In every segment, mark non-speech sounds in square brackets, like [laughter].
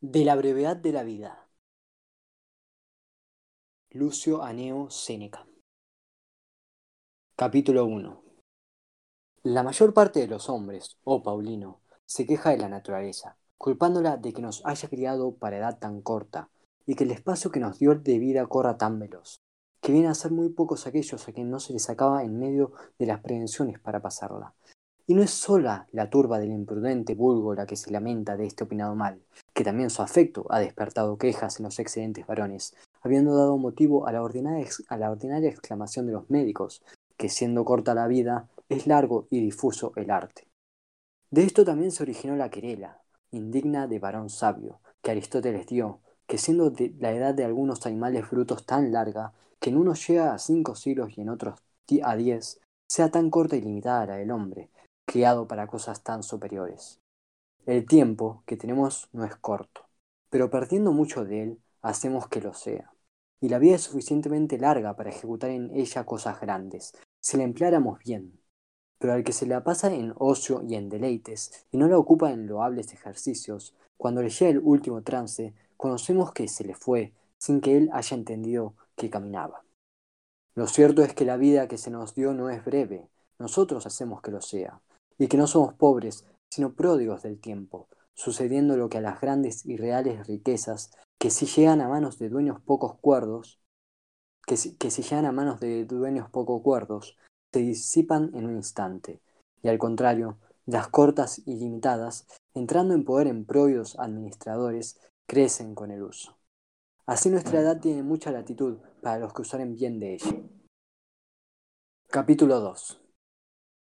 De la brevedad de la vida. Lucio Aneo Séneca. Capítulo 1. La mayor parte de los hombres, oh Paulino, se queja de la naturaleza, culpándola de que nos haya criado para edad tan corta, y que el espacio que nos dio de vida corra tan veloz, que viene a ser muy pocos aquellos a quien no se les acaba en medio de las prevenciones para pasarla. Y no es sola la turba del imprudente vulgo la que se lamenta de este opinado mal, que también su afecto ha despertado quejas en los excedentes varones, habiendo dado motivo a la, ordinaria, a la ordinaria exclamación de los médicos, que siendo corta la vida, es largo y difuso el arte. De esto también se originó la querela, indigna de varón sabio, que Aristóteles dio, que siendo la edad de algunos animales brutos tan larga, que en unos llega a cinco siglos y en otros a diez, sea tan corta y limitada la del hombre, criado para cosas tan superiores. El tiempo que tenemos no es corto, pero perdiendo mucho de él, hacemos que lo sea. Y la vida es suficientemente larga para ejecutar en ella cosas grandes, si la empleáramos bien. Pero al que se la pasa en ocio y en deleites, y no la ocupa en loables ejercicios, cuando le llega el último trance, conocemos que se le fue, sin que él haya entendido que caminaba. Lo cierto es que la vida que se nos dio no es breve, nosotros hacemos que lo sea, y que no somos pobres, sino pródigos del tiempo, sucediendo lo que a las grandes y reales riquezas, que si llegan a manos de dueños pocos cuerdos, que si, llegan a manos de dueños poco cuerdos, se disipan en un instante, y al contrario, las cortas y limitadas, entrando en poder en propios administradores, crecen con el uso. Así nuestra edad tiene mucha latitud para los que usaren bien de ella. Capítulo 2.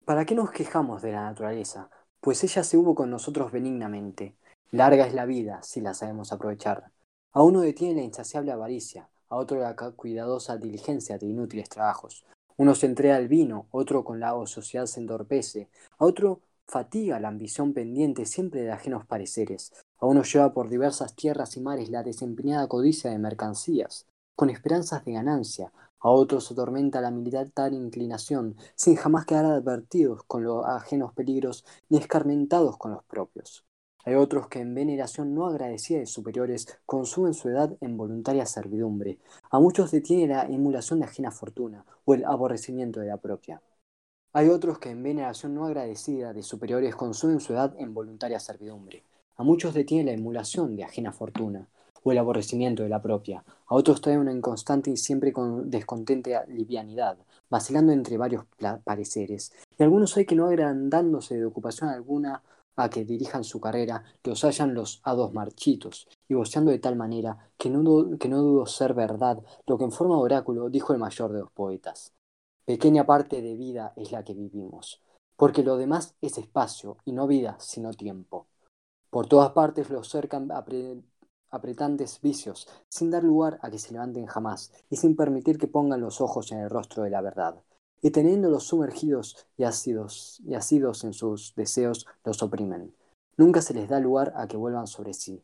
¿Para qué nos quejamos de la naturaleza? pues ella se hubo con nosotros benignamente. Larga es la vida, si la sabemos aprovechar. A uno detiene la insaciable avaricia, a otro la cuidadosa diligencia de inútiles trabajos. Uno se entrega al vino, otro con la ociosidad se entorpece, a otro fatiga la ambición pendiente siempre de ajenos pareceres, a uno lleva por diversas tierras y mares la desempeñada codicia de mercancías, con esperanzas de ganancia, a otros atormenta la militar inclinación, sin jamás quedar advertidos con los ajenos peligros ni escarmentados con los propios. Hay otros que en veneración no agradecida de superiores consumen su edad en voluntaria servidumbre. A muchos detiene la emulación de ajena fortuna o el aborrecimiento de la propia. Hay otros que en veneración no agradecida de superiores consumen su edad en voluntaria servidumbre. A muchos detiene la emulación de ajena fortuna o el aborrecimiento de la propia. A otros trae una inconstante y siempre con descontente livianidad, vacilando entre varios pareceres. Y algunos hay que no agrandándose de ocupación alguna a que dirijan su carrera, los hallan los hados marchitos, y voceando de tal manera que no, que no dudo ser verdad lo que en forma de oráculo dijo el mayor de los poetas. Pequeña parte de vida es la que vivimos, porque lo demás es espacio, y no vida, sino tiempo. Por todas partes los cercan apretantes vicios, sin dar lugar a que se levanten jamás, y sin permitir que pongan los ojos en el rostro de la verdad. Y teniéndolos sumergidos y ácidos, y ácidos en sus deseos, los oprimen. Nunca se les da lugar a que vuelvan sobre sí.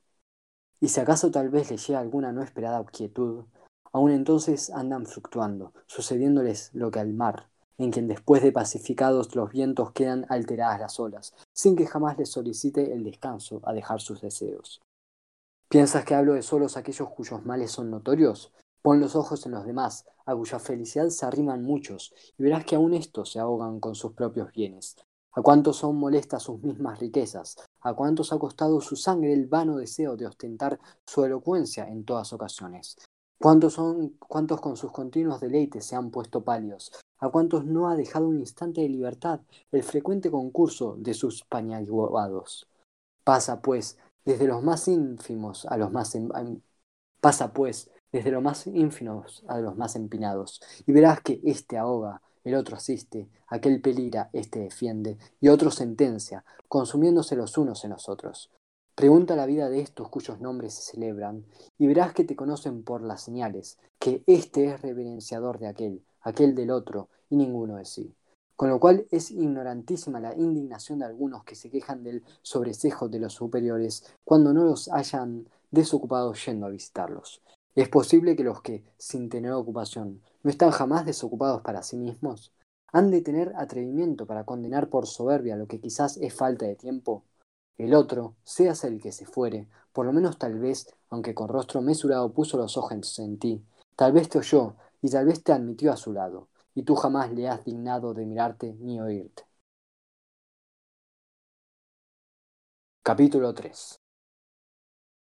Y si acaso tal vez les llega alguna no esperada quietud, aun entonces andan fluctuando, sucediéndoles lo que al mar, en quien después de pacificados los vientos quedan alteradas las olas, sin que jamás les solicite el descanso a dejar sus deseos. ¿Piensas que hablo de solos aquellos cuyos males son notorios? Pon los ojos en los demás, a cuya felicidad se arriman muchos, y verás que aun estos se ahogan con sus propios bienes. ¿A cuántos son molestas sus mismas riquezas? ¿A cuántos ha costado su sangre el vano deseo de ostentar su elocuencia en todas ocasiones? ¿Cuántos, son, cuántos con sus continuos deleites se han puesto pálidos? ¿A cuántos no ha dejado un instante de libertad el frecuente concurso de sus pañaguados? Pasa, pues, desde los más ínfimos a los más... Pasa pues desde los más ínfimos a los más empinados, y verás que éste ahoga, el otro asiste, aquel peligra, éste defiende, y otro sentencia, consumiéndose los unos en los otros. Pregunta la vida de estos cuyos nombres se celebran, y verás que te conocen por las señales, que éste es reverenciador de aquel, aquel del otro, y ninguno de sí con lo cual es ignorantísima la indignación de algunos que se quejan del sobrecejo de los superiores cuando no los hayan desocupados yendo a visitarlos. ¿Es posible que los que, sin tener ocupación, no están jamás desocupados para sí mismos, han de tener atrevimiento para condenar por soberbia lo que quizás es falta de tiempo? El otro, seas el que se fuere, por lo menos tal vez, aunque con rostro mesurado puso los ojos en ti, tal vez te oyó y tal vez te admitió a su lado, y tú jamás le has dignado de mirarte ni oírte. Capítulo 3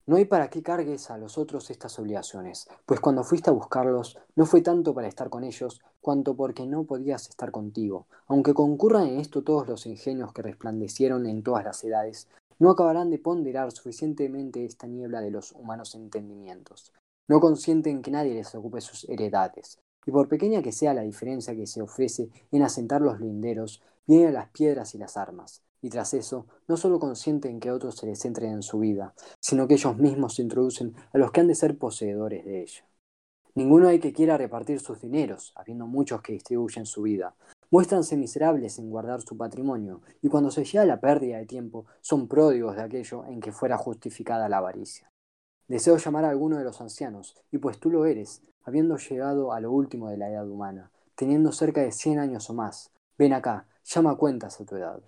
No hay para qué cargues a los otros estas obligaciones, pues cuando fuiste a buscarlos no fue tanto para estar con ellos, cuanto porque no podías estar contigo. Aunque concurran en esto todos los ingenios que resplandecieron en todas las edades, no acabarán de ponderar suficientemente esta niebla de los humanos entendimientos. No consienten que nadie les ocupe sus heredades, y por pequeña que sea la diferencia que se ofrece en asentar los linderos, vienen las piedras y las armas y tras eso no solo consienten que otros se les entren en su vida, sino que ellos mismos se introducen a los que han de ser poseedores de ella. Ninguno hay que quiera repartir sus dineros, habiendo muchos que distribuyen su vida. Muéstranse miserables en guardar su patrimonio, y cuando se llega la pérdida de tiempo, son pródigos de aquello en que fuera justificada la avaricia. Deseo llamar a alguno de los ancianos, y pues tú lo eres, habiendo llegado a lo último de la edad humana, teniendo cerca de cien años o más, ven acá, llama cuentas a tu edad.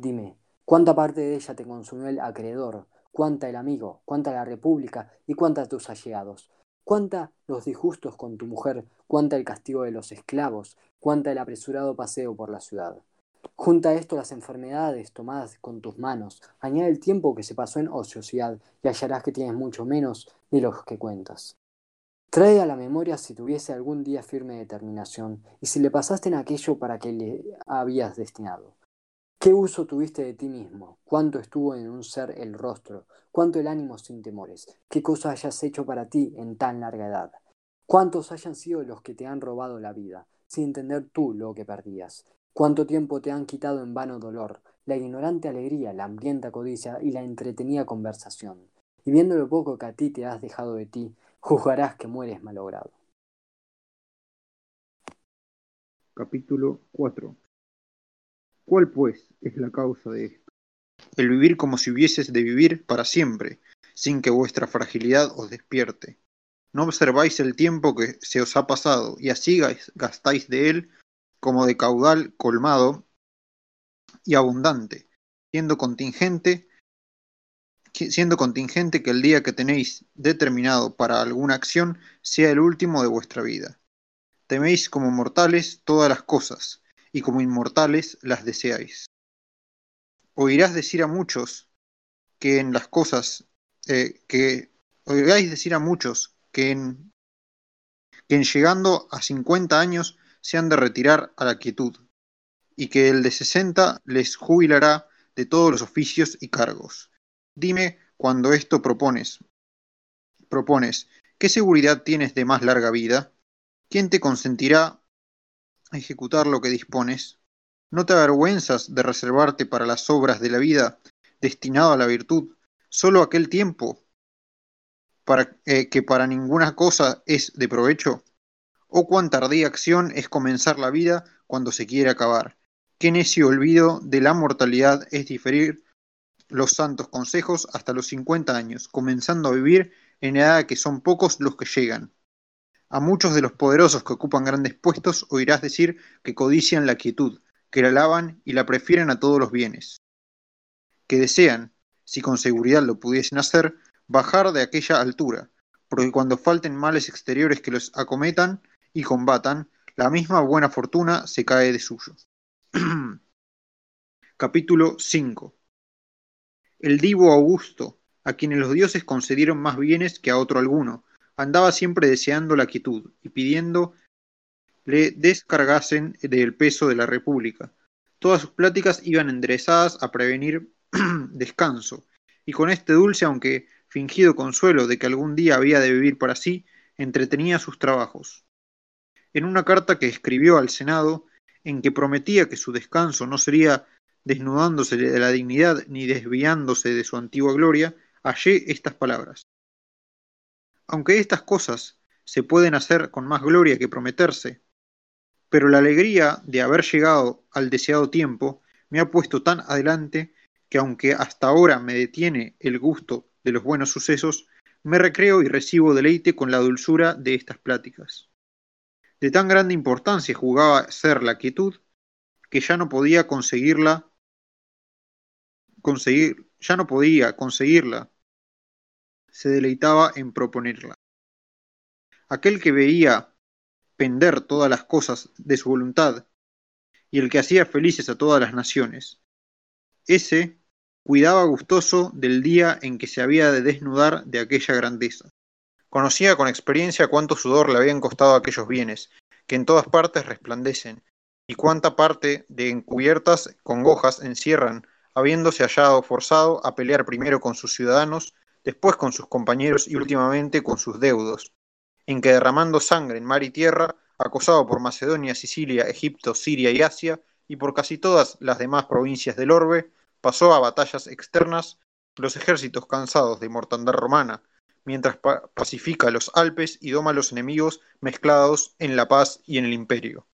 Dime, ¿cuánta parte de ella te consumió el acreedor? ¿Cuánta el amigo? ¿Cuánta la república? ¿Y cuánta tus allegados? ¿Cuánta los disgustos con tu mujer? ¿Cuánta el castigo de los esclavos? ¿Cuánta el apresurado paseo por la ciudad? Junta esto las enfermedades tomadas con tus manos, añade el tiempo que se pasó en ociosidad y hallarás que tienes mucho menos de los que cuentas. Trae a la memoria si tuviese algún día firme determinación y si le pasaste en aquello para que le habías destinado. ¿Qué uso tuviste de ti mismo? ¿Cuánto estuvo en un ser el rostro? ¿Cuánto el ánimo sin temores? ¿Qué cosa hayas hecho para ti en tan larga edad? ¿Cuántos hayan sido los que te han robado la vida, sin entender tú lo que perdías? ¿Cuánto tiempo te han quitado en vano dolor, la ignorante alegría, la hambrienta codicia y la entretenida conversación? Y viendo lo poco que a ti te has dejado de ti, juzgarás que mueres malogrado. Capítulo 4 ¿Cuál, pues, es la causa de esto? El vivir como si hubieses de vivir para siempre, sin que vuestra fragilidad os despierte. No observáis el tiempo que se os ha pasado, y así gastáis de él como de caudal colmado y abundante, siendo contingente, siendo contingente que el día que tenéis determinado para alguna acción sea el último de vuestra vida. Teméis como mortales todas las cosas, y como inmortales las deseáis. Oirás decir a muchos que en las cosas eh, que oiráis decir a muchos que en, que en llegando a 50 años se han de retirar a la quietud, y que el de 60 les jubilará de todos los oficios y cargos. Dime cuando esto propones. Propones, ¿qué seguridad tienes de más larga vida? ¿Quién te consentirá ejecutar lo que dispones? ¿No te avergüenzas de reservarte para las obras de la vida destinado a la virtud solo aquel tiempo para, eh, que para ninguna cosa es de provecho? ¿O cuán tardía acción es comenzar la vida cuando se quiere acabar? ¿Qué necio olvido de la mortalidad es diferir los santos consejos hasta los cincuenta años, comenzando a vivir en edad que son pocos los que llegan? A muchos de los poderosos que ocupan grandes puestos oirás decir que codician la quietud, que la alaban y la prefieren a todos los bienes, que desean, si con seguridad lo pudiesen hacer, bajar de aquella altura, porque cuando falten males exteriores que los acometan y combatan, la misma buena fortuna se cae de suyo. [clears throat] Capítulo 5 El divo Augusto, a quienes los dioses concedieron más bienes que a otro alguno, andaba siempre deseando la quietud y pidiendo le descargasen del peso de la República. Todas sus pláticas iban enderezadas a prevenir [clears throat] descanso, y con este dulce, aunque fingido consuelo de que algún día había de vivir para sí, entretenía sus trabajos. En una carta que escribió al Senado, en que prometía que su descanso no sería desnudándose de la dignidad ni desviándose de su antigua gloria, hallé estas palabras. Aunque estas cosas se pueden hacer con más gloria que prometerse, pero la alegría de haber llegado al deseado tiempo me ha puesto tan adelante que aunque hasta ahora me detiene el gusto de los buenos sucesos, me recreo y recibo deleite con la dulzura de estas pláticas. De tan grande importancia jugaba ser la quietud, que ya no podía conseguirla, conseguir, ya no podía conseguirla, se deleitaba en proponerla. Aquel que veía pender todas las cosas de su voluntad y el que hacía felices a todas las naciones. Ese cuidaba gustoso del día en que se había de desnudar de aquella grandeza. Conocía con experiencia cuánto sudor le habían costado aquellos bienes, que en todas partes resplandecen, y cuánta parte de encubiertas congojas encierran, habiéndose hallado forzado a pelear primero con sus ciudadanos, después con sus compañeros y últimamente con sus deudos, en que derramando sangre en mar y tierra, acosado por Macedonia, Sicilia, Egipto, Siria y Asia, y por casi todas las demás provincias del orbe, pasó a batallas externas, los ejércitos cansados de mortandad romana, mientras pacifica los Alpes y doma a los enemigos mezclados en la paz y en el imperio.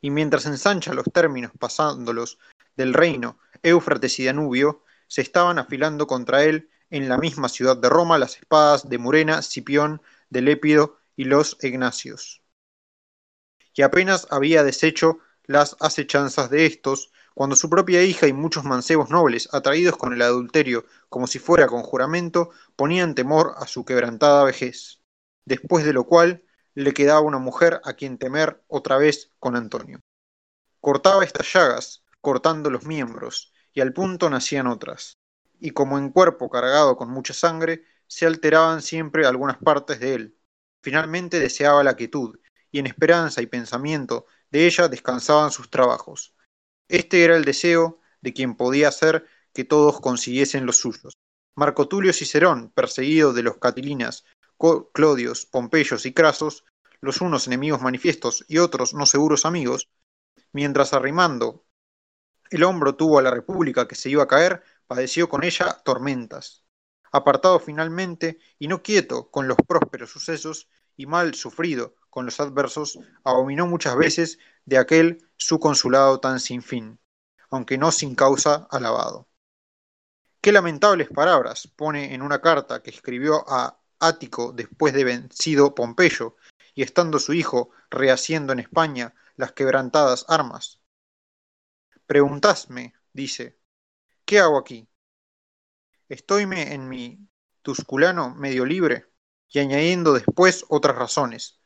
Y mientras ensancha los términos pasándolos del reino Éufrates y Danubio, se estaban afilando contra él en la misma ciudad de Roma las espadas de Murena, Cipión, de Lépido y los Ignacios. Y apenas había deshecho las acechanzas de estos, cuando su propia hija y muchos mancebos nobles, atraídos con el adulterio como si fuera con juramento, ponían temor a su quebrantada vejez, después de lo cual le quedaba una mujer a quien temer otra vez con Antonio. Cortaba estas llagas, cortando los miembros, y al punto nacían otras, y como en cuerpo cargado con mucha sangre, se alteraban siempre algunas partes de él. Finalmente deseaba la quietud, y en esperanza y pensamiento de ella descansaban sus trabajos este era el deseo de quien podía hacer que todos consiguiesen los suyos. Marco Tulio Cicerón, perseguido de los Catilinas, Clodios, Pompeyos y Crasos, los unos enemigos manifiestos y otros no seguros amigos, mientras arrimando el hombro tuvo a la república que se iba a caer, padeció con ella tormentas. Apartado finalmente y no quieto con los prósperos sucesos y mal sufrido con los adversos, abominó muchas veces de aquel su consulado tan sin fin, aunque no sin causa alabado. Qué lamentables palabras pone en una carta que escribió a Ático después de vencido Pompeyo y estando su hijo rehaciendo en España las quebrantadas armas. Preguntadme, dice, ¿qué hago aquí? ¿Estoyme en mi Tusculano medio libre? Y añadiendo después otras razones,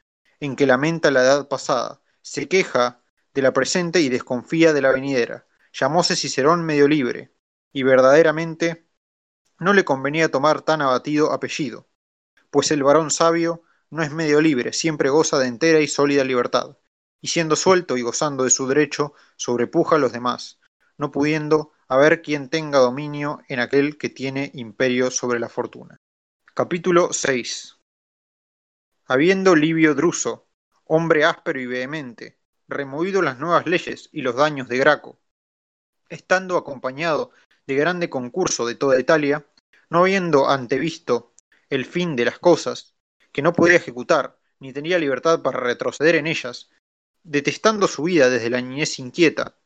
en que lamenta la edad pasada, se queja de la presente y desconfía de la venidera. Llamóse Cicerón medio libre, y verdaderamente no le convenía tomar tan abatido apellido, pues el varón sabio no es medio libre, siempre goza de entera y sólida libertad, y siendo suelto y gozando de su derecho, sobrepuja a los demás, no pudiendo haber quien tenga dominio en aquel que tiene imperio sobre la fortuna. Capítulo 6 Habiendo Livio Druso, hombre áspero y vehemente, removido las nuevas leyes y los daños de Graco. Estando acompañado de grande concurso de toda Italia, no habiendo antevisto el fin de las cosas, que no podía ejecutar, ni tenía libertad para retroceder en ellas, detestando su vida desde la niñez inquieta,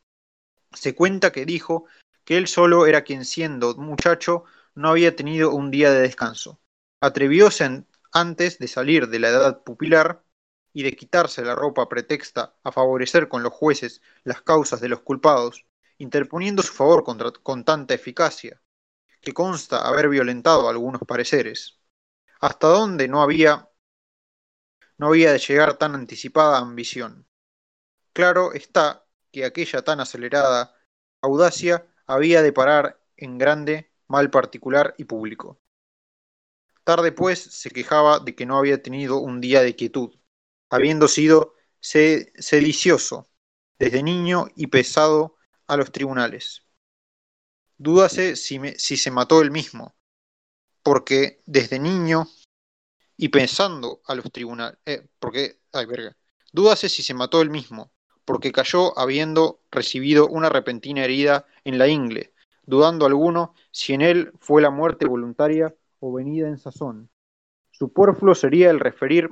se cuenta que dijo que él solo era quien siendo muchacho no había tenido un día de descanso. Atrevióse antes de salir de la edad pupilar y de quitarse la ropa pretexta a favorecer con los jueces las causas de los culpados, interponiendo su favor contra, con tanta eficacia, que consta haber violentado algunos pareceres. ¿Hasta dónde no había, no había de llegar tan anticipada ambición? Claro está que aquella tan acelerada audacia había de parar en grande mal particular y público. Tarde pues se quejaba de que no había tenido un día de quietud, habiendo sido sedicioso desde niño y pesado a los tribunales. Dúdase si, se mató él mismo, porque desde niño y pensando a los tribunales, eh, porque, ay verga, dúdase si se mató él mismo, porque cayó habiendo recibido una repentina herida en la ingle, dudando alguno si en él fue la muerte voluntaria o venida en sazón. Superfluo sería el referir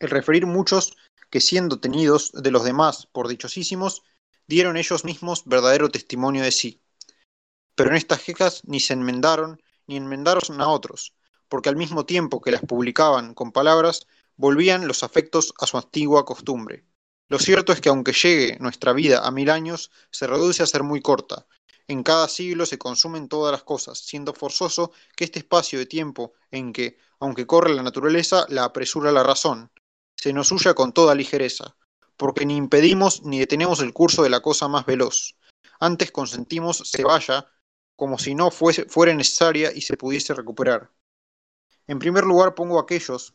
el referir muchos que siendo tenidos de los demás por dichosísimos, dieron ellos mismos verdadero testimonio de sí. Pero en estas quejas ni se enmendaron, ni enmendaron a otros, porque al mismo tiempo que las publicaban con palabras, volvían los afectos a su antigua costumbre. Lo cierto es que aunque llegue nuestra vida a mil años, se reduce a ser muy corta, En cada siglo se consumen todas las cosas, siendo forzoso que este espacio de tiempo en que, aunque corre la naturaleza, la apresura la razón, se nos huya con toda ligereza, porque ni impedimos ni detenemos el curso de la cosa más veloz. Antes consentimos se vaya, como si no fuese, fuera necesaria y se pudiese recuperar. En primer lugar pongo aquellos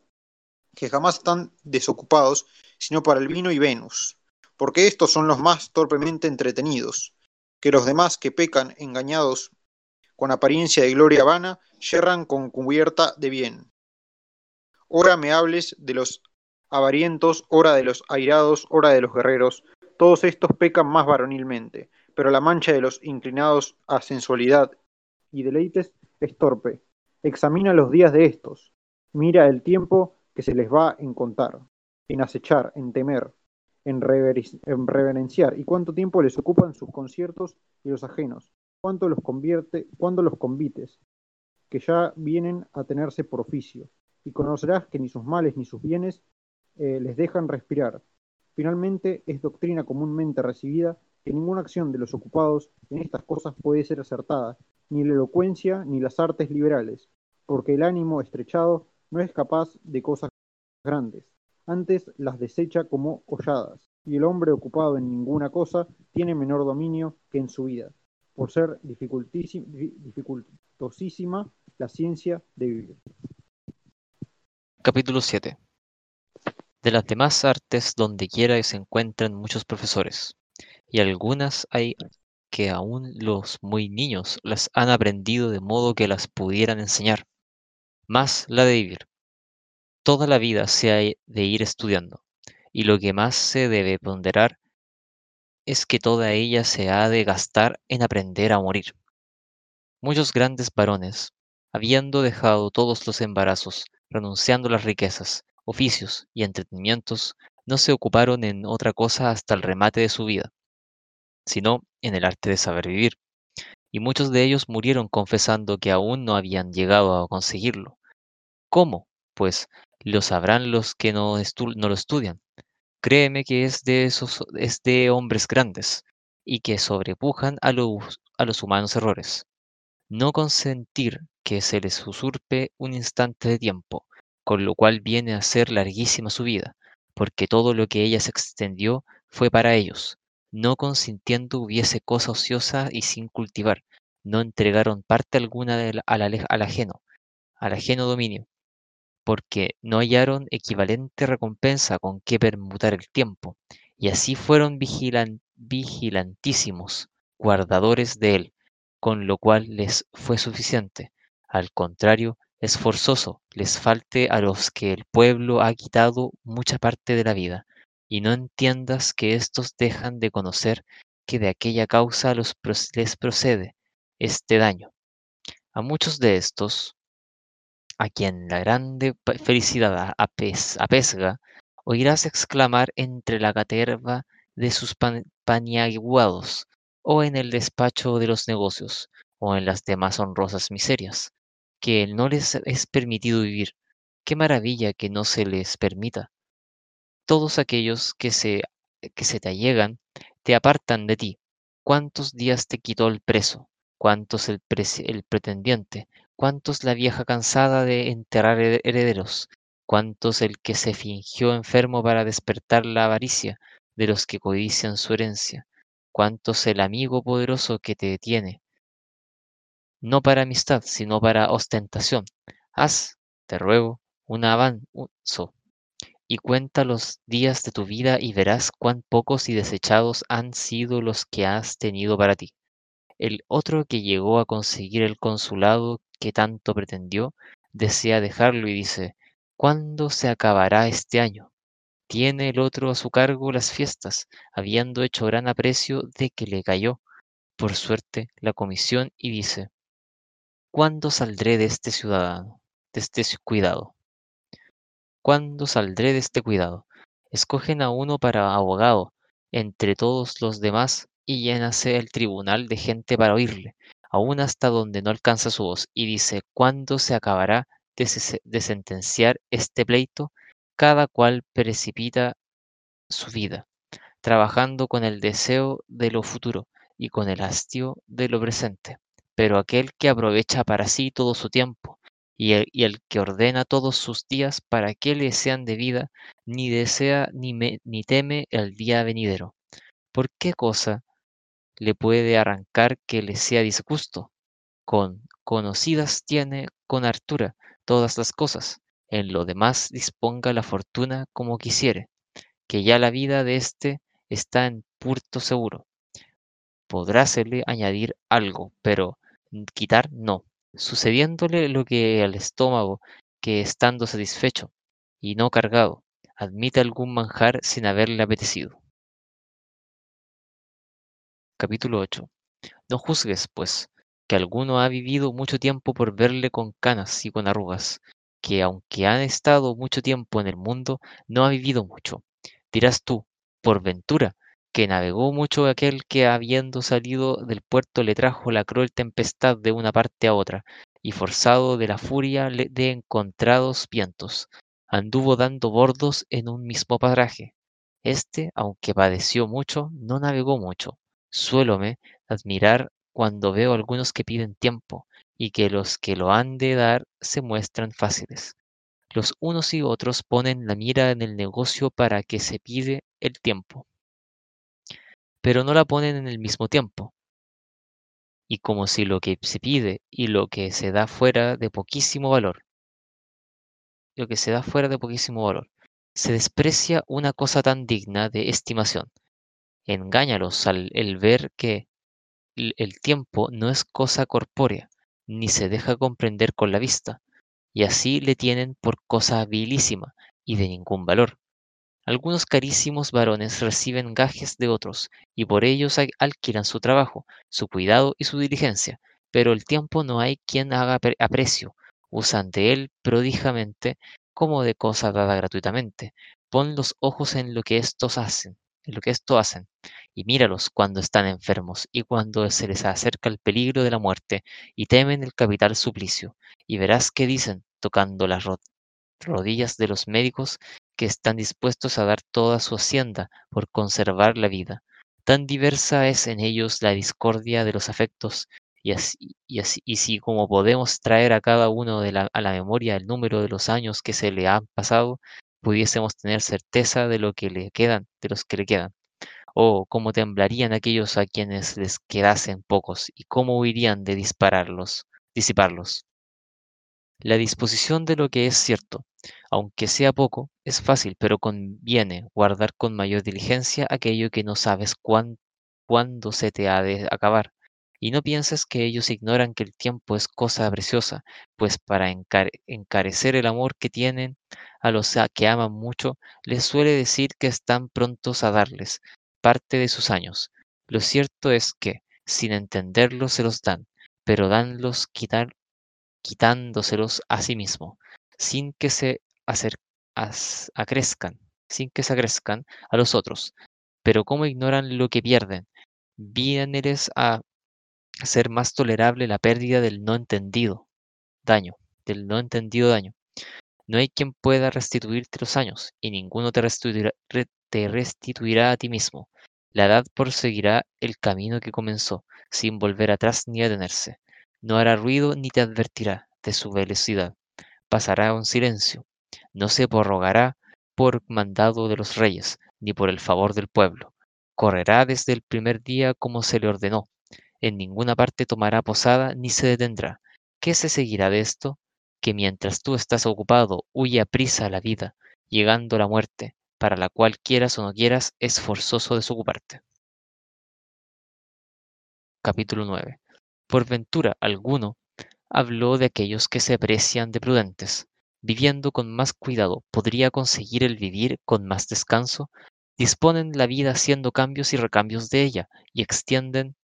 que jamás están desocupados, sino para el vino y Venus, porque estos son los más torpemente entretenidos, que los demás que pecan engañados con apariencia de gloria vana, yerran con cubierta de bien. Ora me hables de los avarientos, ora de los airados, ora de los guerreros, todos estos pecan más varonilmente, pero la mancha de los inclinados a sensualidad y deleites es torpe. Examina los días de estos, mira el tiempo que se les va en contar, en acechar, en temer, en, reverenciar, y cuánto tiempo les ocupan sus conciertos y los ajenos, cuánto los convierte, cuándo los convites, que ya vienen a tenerse por oficio, y conocerás que ni sus males ni sus bienes eh, les dejan respirar. Finalmente, es doctrina comúnmente recibida que ninguna acción de los ocupados en estas cosas puede ser acertada, ni la elocuencia ni las artes liberales, porque el ánimo estrechado no es capaz de cosas grandes, antes las desecha como holladas, y el hombre ocupado en ninguna cosa tiene menor dominio que en su vida, por ser dificultosísima la ciencia de vivir. Capítulo 7 De las demás artes donde quiera se encuentran muchos profesores, y algunas hay que aún los muy niños las han aprendido de modo que las pudieran enseñar, más la de vivir. Toda la vida se ha de ir estudiando, y lo que más se debe ponderar es que toda ella se ha de gastar en aprender a morir. Muchos grandes varones, habiendo dejado todos los embarazos, renunciando a las riquezas, oficios y entretenimientos, no se ocuparon en otra cosa hasta el remate de su vida, sino en el arte de saber vivir. Y muchos de ellos murieron confesando que aún no habían llegado a conseguirlo. ¿Cómo? Pues lo sabrán los que no, no lo estudian. Créeme que es de esos es de hombres grandes y que sobrepujan a los, humanos errores. No consentir que se les usurpe un instante de tiempo, con lo cual viene a ser larguísima su vida, porque todo lo que ella se extendió fue para ellos. No consintiendo hubiese cosa ociosa y sin cultivar, no entregaron parte alguna al ajeno, al ajeno dominio, porque no hallaron equivalente recompensa con que permutar el tiempo, y así fueron vigilantísimos, guardadores de él, con lo cual les fue suficiente. Al contrario, es forzoso les falte a los que el pueblo ha quitado mucha parte de la vida, y no entiendas que éstos dejan de conocer que de aquella causa les procede este daño. A muchos de estos, a quien la grande felicidad apesga, oirás exclamar entre la caterva de sus paniaguados, o en el despacho de los negocios, o en las demás honrosas miserias, que no les es permitido vivir. Qué maravilla que no se les permita. Todos aquellos que se, que se te allegan te apartan de ti. ¿Cuántos días te quitó el preso? ¿Cuántos el pretendiente? ¿Cuántos la vieja cansada de enterrar herederos? ¿Cuántos el que se fingió enfermo para despertar la avaricia de los que codician su herencia? ¿Cuántos el amigo poderoso que te detiene? No para amistad, sino para ostentación. Haz, te ruego, un avanzo y cuenta los días de tu vida y verás cuán pocos y desechados han sido los que has tenido para ti. El otro que llegó a conseguir el consulado que tanto pretendió, desea dejarlo y dice, ¿cuándo se acabará este año? Tiene el otro a su cargo las fiestas, habiendo hecho gran aprecio de que le cayó, por suerte, la comisión y dice, ¿cuándo saldré de este ciudadano, de este cuidado? ¿Cuándo saldré de este cuidado? Escogen a uno para abogado entre todos los demás y llénase el tribunal de gente para oírle, aún hasta donde no alcanza su voz, y dice, ¿cuándo se acabará de, sentenciar este pleito? Cada cual precipita su vida, trabajando con el deseo de lo futuro, y con el hastío de lo presente. Pero aquel que aprovecha para sí todo su tiempo y el, y el que ordena todos sus días para que le sean de vida, ni desea ni, me- ni teme el día venidero. ¿Por qué cosa le puede arrancar que le sea disgusto? Con conocidas tiene con hartura todas las cosas. En lo demás disponga la fortuna como quisiere, que ya la vida de éste está en puerto seguro. Podrásele añadir algo, pero quitar no, sucediéndole lo que al estómago, que estando satisfecho y no cargado, admite algún manjar sin haberle apetecido. Capítulo 8. No juzgues, pues, que alguno ha vivido mucho tiempo por verle con canas y con arrugas, que aunque han estado mucho tiempo en el mundo, no ha vivido mucho. Dirás tú, por ventura, que navegó mucho aquel que habiendo salido del puerto le trajo la cruel tempestad de una parte a otra, y forzado de la furia de encontrados vientos, anduvo dando bordos en un mismo paraje. Este, aunque padeció mucho, no navegó mucho. Suélome admirar cuando veo algunos que piden tiempo y que los que lo han de dar se muestran fáciles. Los unos y otros ponen la mira en el negocio para que se pide el tiempo, pero no la ponen en el mismo tiempo, y como si lo que se pide y lo que se da fuera de poquísimo valor, lo que se da fuera de poquísimo valor, se desprecia una cosa tan digna de estimación. Engáñalos al el ver que el tiempo no es cosa corpórea, ni se deja comprender con la vista, y así le tienen por cosa vilísima y de ningún valor. Algunos carísimos varones reciben gajes de otros, y por ellos al- alquilan su trabajo, su cuidado y su diligencia, pero el tiempo no hay quien haga apre- aprecio, usan de él pródigamente como de cosa dada gratuitamente. Pon los ojos en lo que estos hacen, en lo que esto hacen, y míralos cuando están enfermos y cuando se les acerca el peligro de la muerte y temen el capital suplicio, y verás qué dicen, tocando las ro- rodillas de los médicos que están dispuestos a dar toda su hacienda por conservar la vida. Tan diversa es en ellos la discordia de los afectos, y así, y así, y si como podemos traer a cada uno de la, a la memoria el número de los años que se le han pasado, pudiésemos tener certeza de lo que le quedan, de los que le quedan. Oh, cómo temblarían aquellos a quienes les quedasen pocos, y cómo huirían de dispararlos, disiparlos. La disposición de lo que es cierto, aunque sea poco, es fácil, pero conviene guardar con mayor diligencia aquello que no sabes cuán- cuándo se te ha de acabar. Y no pienses que ellos ignoran que el tiempo es cosa preciosa, pues para encare- encarecer el amor que tienen a los que aman mucho, les suele decir que están prontos a darles parte de sus años. Lo cierto es que, sin entenderlo, se los dan, pero danlos quitar quitándoselos a sí mismo, sin que se acrezcan, sin que se acrezcan a los otros. Pero como ignoran lo que pierden, vienes a ser más tolerable la pérdida del no entendido daño, del no entendido daño. No hay quien pueda restituirte los años, y ninguno te restituirá, a ti mismo. La edad proseguirá el camino que comenzó, sin volver atrás ni detenerse. No hará ruido ni te advertirá de su velocidad. Pasará en silencio. No se prorrogará por mandado de los reyes, ni por el favor del pueblo. Correrá desde el primer día como se le ordenó. En ninguna parte tomará posada ni se detendrá. ¿Qué se seguirá de esto? Que mientras tú estás ocupado huye a prisa la vida, llegando la muerte, para la cual quieras o no quieras, es forzoso desocuparte. Capítulo 9. Por ventura alguno habló de aquellos que se aprecian de prudentes, viviendo con más cuidado, podría conseguir el vivir con más descanso, disponen la vida haciendo cambios y recambios de ella, y extienden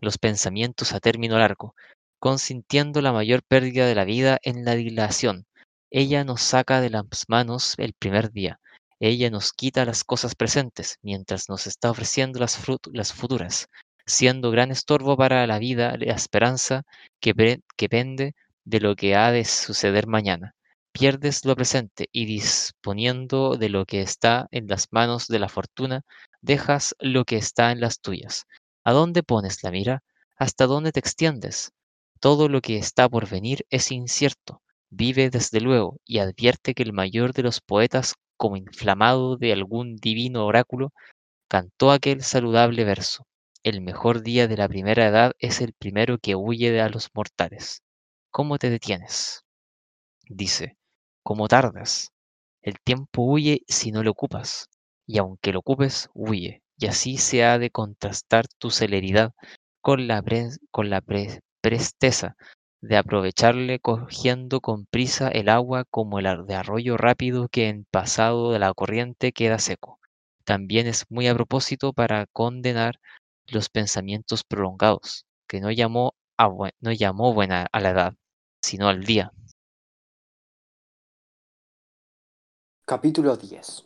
los pensamientos a término largo, consintiendo la mayor pérdida de la vida en la dilación. Ella nos saca de las manos el primer día. Ella nos quita las cosas presentes, mientras nos está ofreciendo las, las futuras, siendo gran estorbo para la vida la esperanza que, que pende de lo que ha de suceder mañana. Pierdes lo presente y disponiendo de lo que está en las manos de la fortuna, dejas lo que está en las tuyas ¿A dónde pones la mira? ¿Hasta dónde te extiendes? Todo lo que está por venir es incierto. Vive desde luego y advierte que el mayor de los poetas, como inflamado de algún divino oráculo, cantó aquel saludable verso. El mejor día de la primera edad es el primero que huye de a los mortales. ¿Cómo te detienes? Dice, ¿cómo tardas? El tiempo huye si no lo ocupas, y aunque lo ocupes, huye, y así se ha de contrastar tu celeridad con la, con la presteza de aprovecharle cogiendo con prisa el agua como el de arroyo rápido que en pasado de la corriente queda seco. También es muy a propósito para condenar los pensamientos prolongados, que no llamó, a no llamó buena a la edad, sino al día. Capítulo 10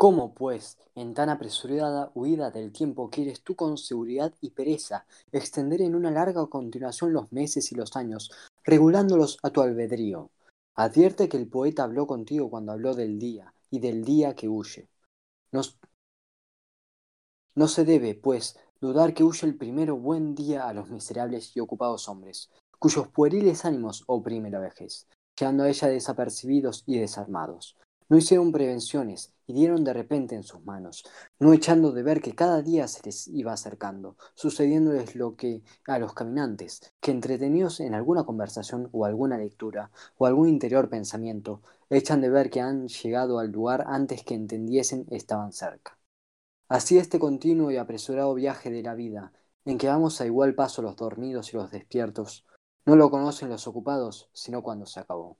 ¿Cómo, pues, en tan apresurada huida del tiempo quieres tú con seguridad y pereza extender en una larga continuación los meses y los años, regulándolos a tu albedrío? Advierte que el poeta habló contigo cuando habló del día y del día que huye. no se debe, pues, dudar que huye el primero buen día a los miserables y ocupados hombres, cuyos pueriles ánimos oprime la vejez, quedando a ella desapercibidos y desarmados. No hicieron prevenciones y dieron de repente en sus manos, no echando de ver que cada día se les iba acercando, sucediéndoles lo que a los caminantes, que entretenidos en alguna conversación o alguna lectura o algún interior pensamiento, echan de ver que han llegado al lugar antes que entendiesen estaban cerca. Así este continuo y apresurado viaje de la vida, en que vamos a igual paso los dormidos y los despiertos, no lo conocen los ocupados, sino cuando se acabó.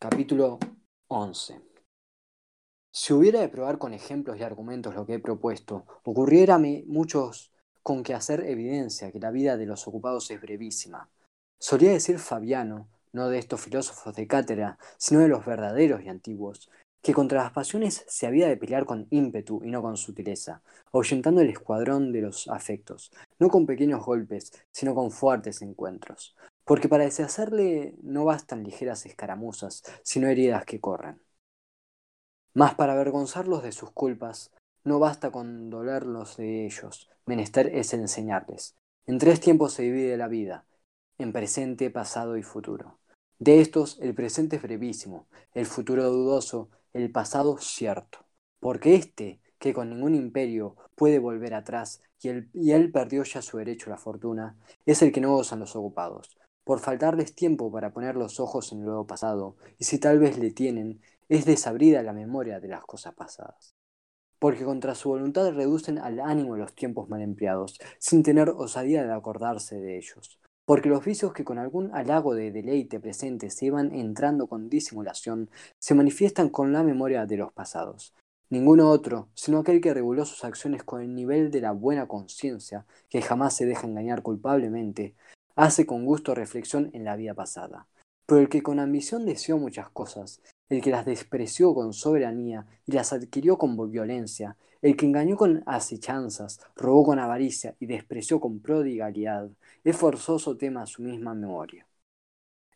Capítulo 11 Si hubiera de probar con ejemplos y argumentos lo que he propuesto, ocurriérame muchos con que hacer evidencia que la vida de los ocupados es brevísima. Solía decir Fabiano, no de estos filósofos de cátedra, sino de los verdaderos y antiguos, que contra las pasiones se había de pelear con ímpetu y no con sutileza, ahuyentando el escuadrón de los afectos, no con pequeños golpes, sino con fuertes encuentros porque para deshacerle no bastan ligeras escaramuzas, sino heridas que corren. Mas para avergonzarlos de sus culpas, no basta con dolerlos de ellos, menester es enseñarles. En tres tiempos se divide la vida, en presente, pasado y futuro. De estos, el presente es brevísimo, el futuro dudoso, el pasado cierto. Porque éste, que con ningún imperio puede volver atrás, y y él perdió ya su derecho a la fortuna, es el que no gozan los ocupados, por faltarles tiempo para poner los ojos en lo pasado, y si tal vez le tienen, es desabrida la memoria de las cosas pasadas. Porque contra su voluntad reducen al ánimo los tiempos mal empleados, sin tener osadía de acordarse de ellos. Porque los vicios que con algún halago de deleite presente se iban entrando con disimulación, se manifiestan con la memoria de los pasados. Ninguno otro, sino aquel que reguló sus acciones con el nivel de la buena conciencia, que jamás se deja engañar culpablemente, hace con gusto reflexión en la vida pasada. Pero el que con ambición deseó muchas cosas, el que las despreció con soberanía y las adquirió con violencia, el que engañó con acechanzas, robó con avaricia y despreció con prodigalidad, es forzoso tema a su misma memoria.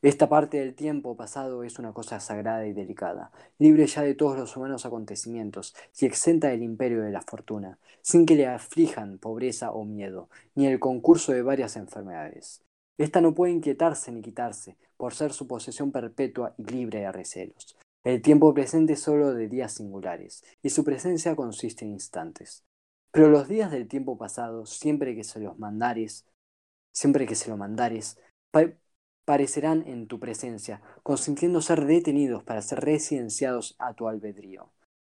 Esta parte del tiempo pasado es una cosa sagrada y delicada, libre ya de todos los humanos acontecimientos y exenta del imperio de la fortuna, sin que le aflijan pobreza o miedo, ni el concurso de varias enfermedades. Esta no puede inquietarse ni quitarse, por ser su posesión perpetua y libre de recelos. El tiempo presente es solo de días singulares, y su presencia consiste en instantes. Pero los días del tiempo pasado, siempre que se los mandares, siempre que se lo mandares, parecerán en tu presencia, consintiendo ser detenidos para ser residenciados a tu albedrío.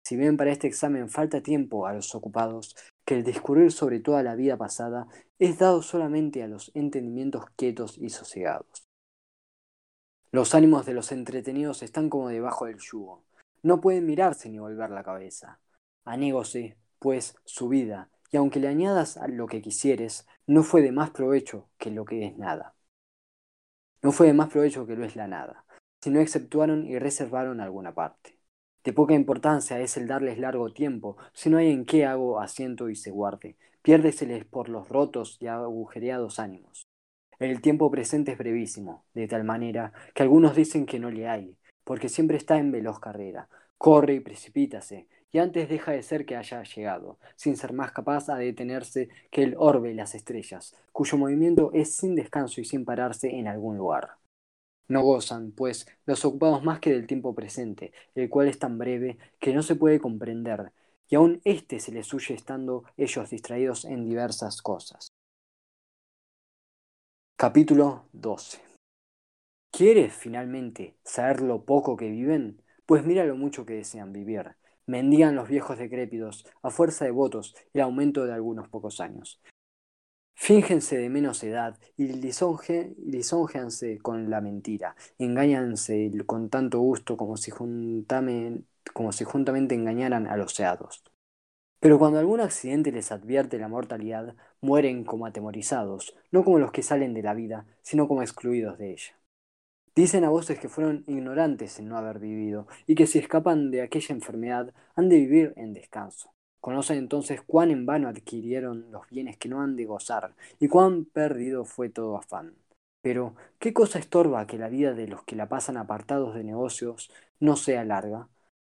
Si bien para este examen falta tiempo a los ocupados, que el discurrir sobre toda la vida pasada es dado solamente a los entendimientos quietos y sosegados. Los ánimos de los entretenidos están como debajo del yugo, no pueden mirarse ni volver la cabeza. Anégose, pues, su vida, y aunque le añadas lo que quisieres, no fue de más provecho que lo que es nada. No fue de más provecho que lo es la nada, sino exceptuaron y reservaron alguna parte. De poca importancia es el darles largo tiempo, si no hay en qué hago asiento y se guarde. Piérdeseles por los rotos y agujereados ánimos. El tiempo presente es brevísimo, de tal manera que algunos dicen que no le hay, porque siempre está en veloz carrera. Corre y precipítase, y antes deja de ser que haya llegado, sin ser más capaz a detenerse que el orbe y las estrellas, cuyo movimiento es sin descanso y sin pararse en algún lugar. No gozan, pues, los ocupados más que del tiempo presente, el cual es tan breve que no se puede comprender, y aun éste se les huye estando ellos distraídos en diversas cosas. Capítulo 12 ¿Quieres finalmente saber lo poco que viven? Pues mira lo mucho que desean vivir. Mendigan los viejos decrépitos a fuerza de votos el aumento de algunos pocos años. Fíngense de menos edad y lisónjense con la mentira. Engáñanse con tanto gusto como si, como si juntamente engañaran a los seados. Pero cuando algún accidente les advierte la mortalidad, mueren como atemorizados, no como los que salen de la vida, sino como excluidos de ella. Dicen a voces que fueron ignorantes en no haber vivido, y que si escapan de aquella enfermedad han de vivir en descanso. Conocen entonces cuán en vano adquirieron los bienes que no han de gozar, y cuán perdido fue todo afán. Pero, ¿qué cosa estorba que la vida de los que la pasan apartados de negocios no sea larga?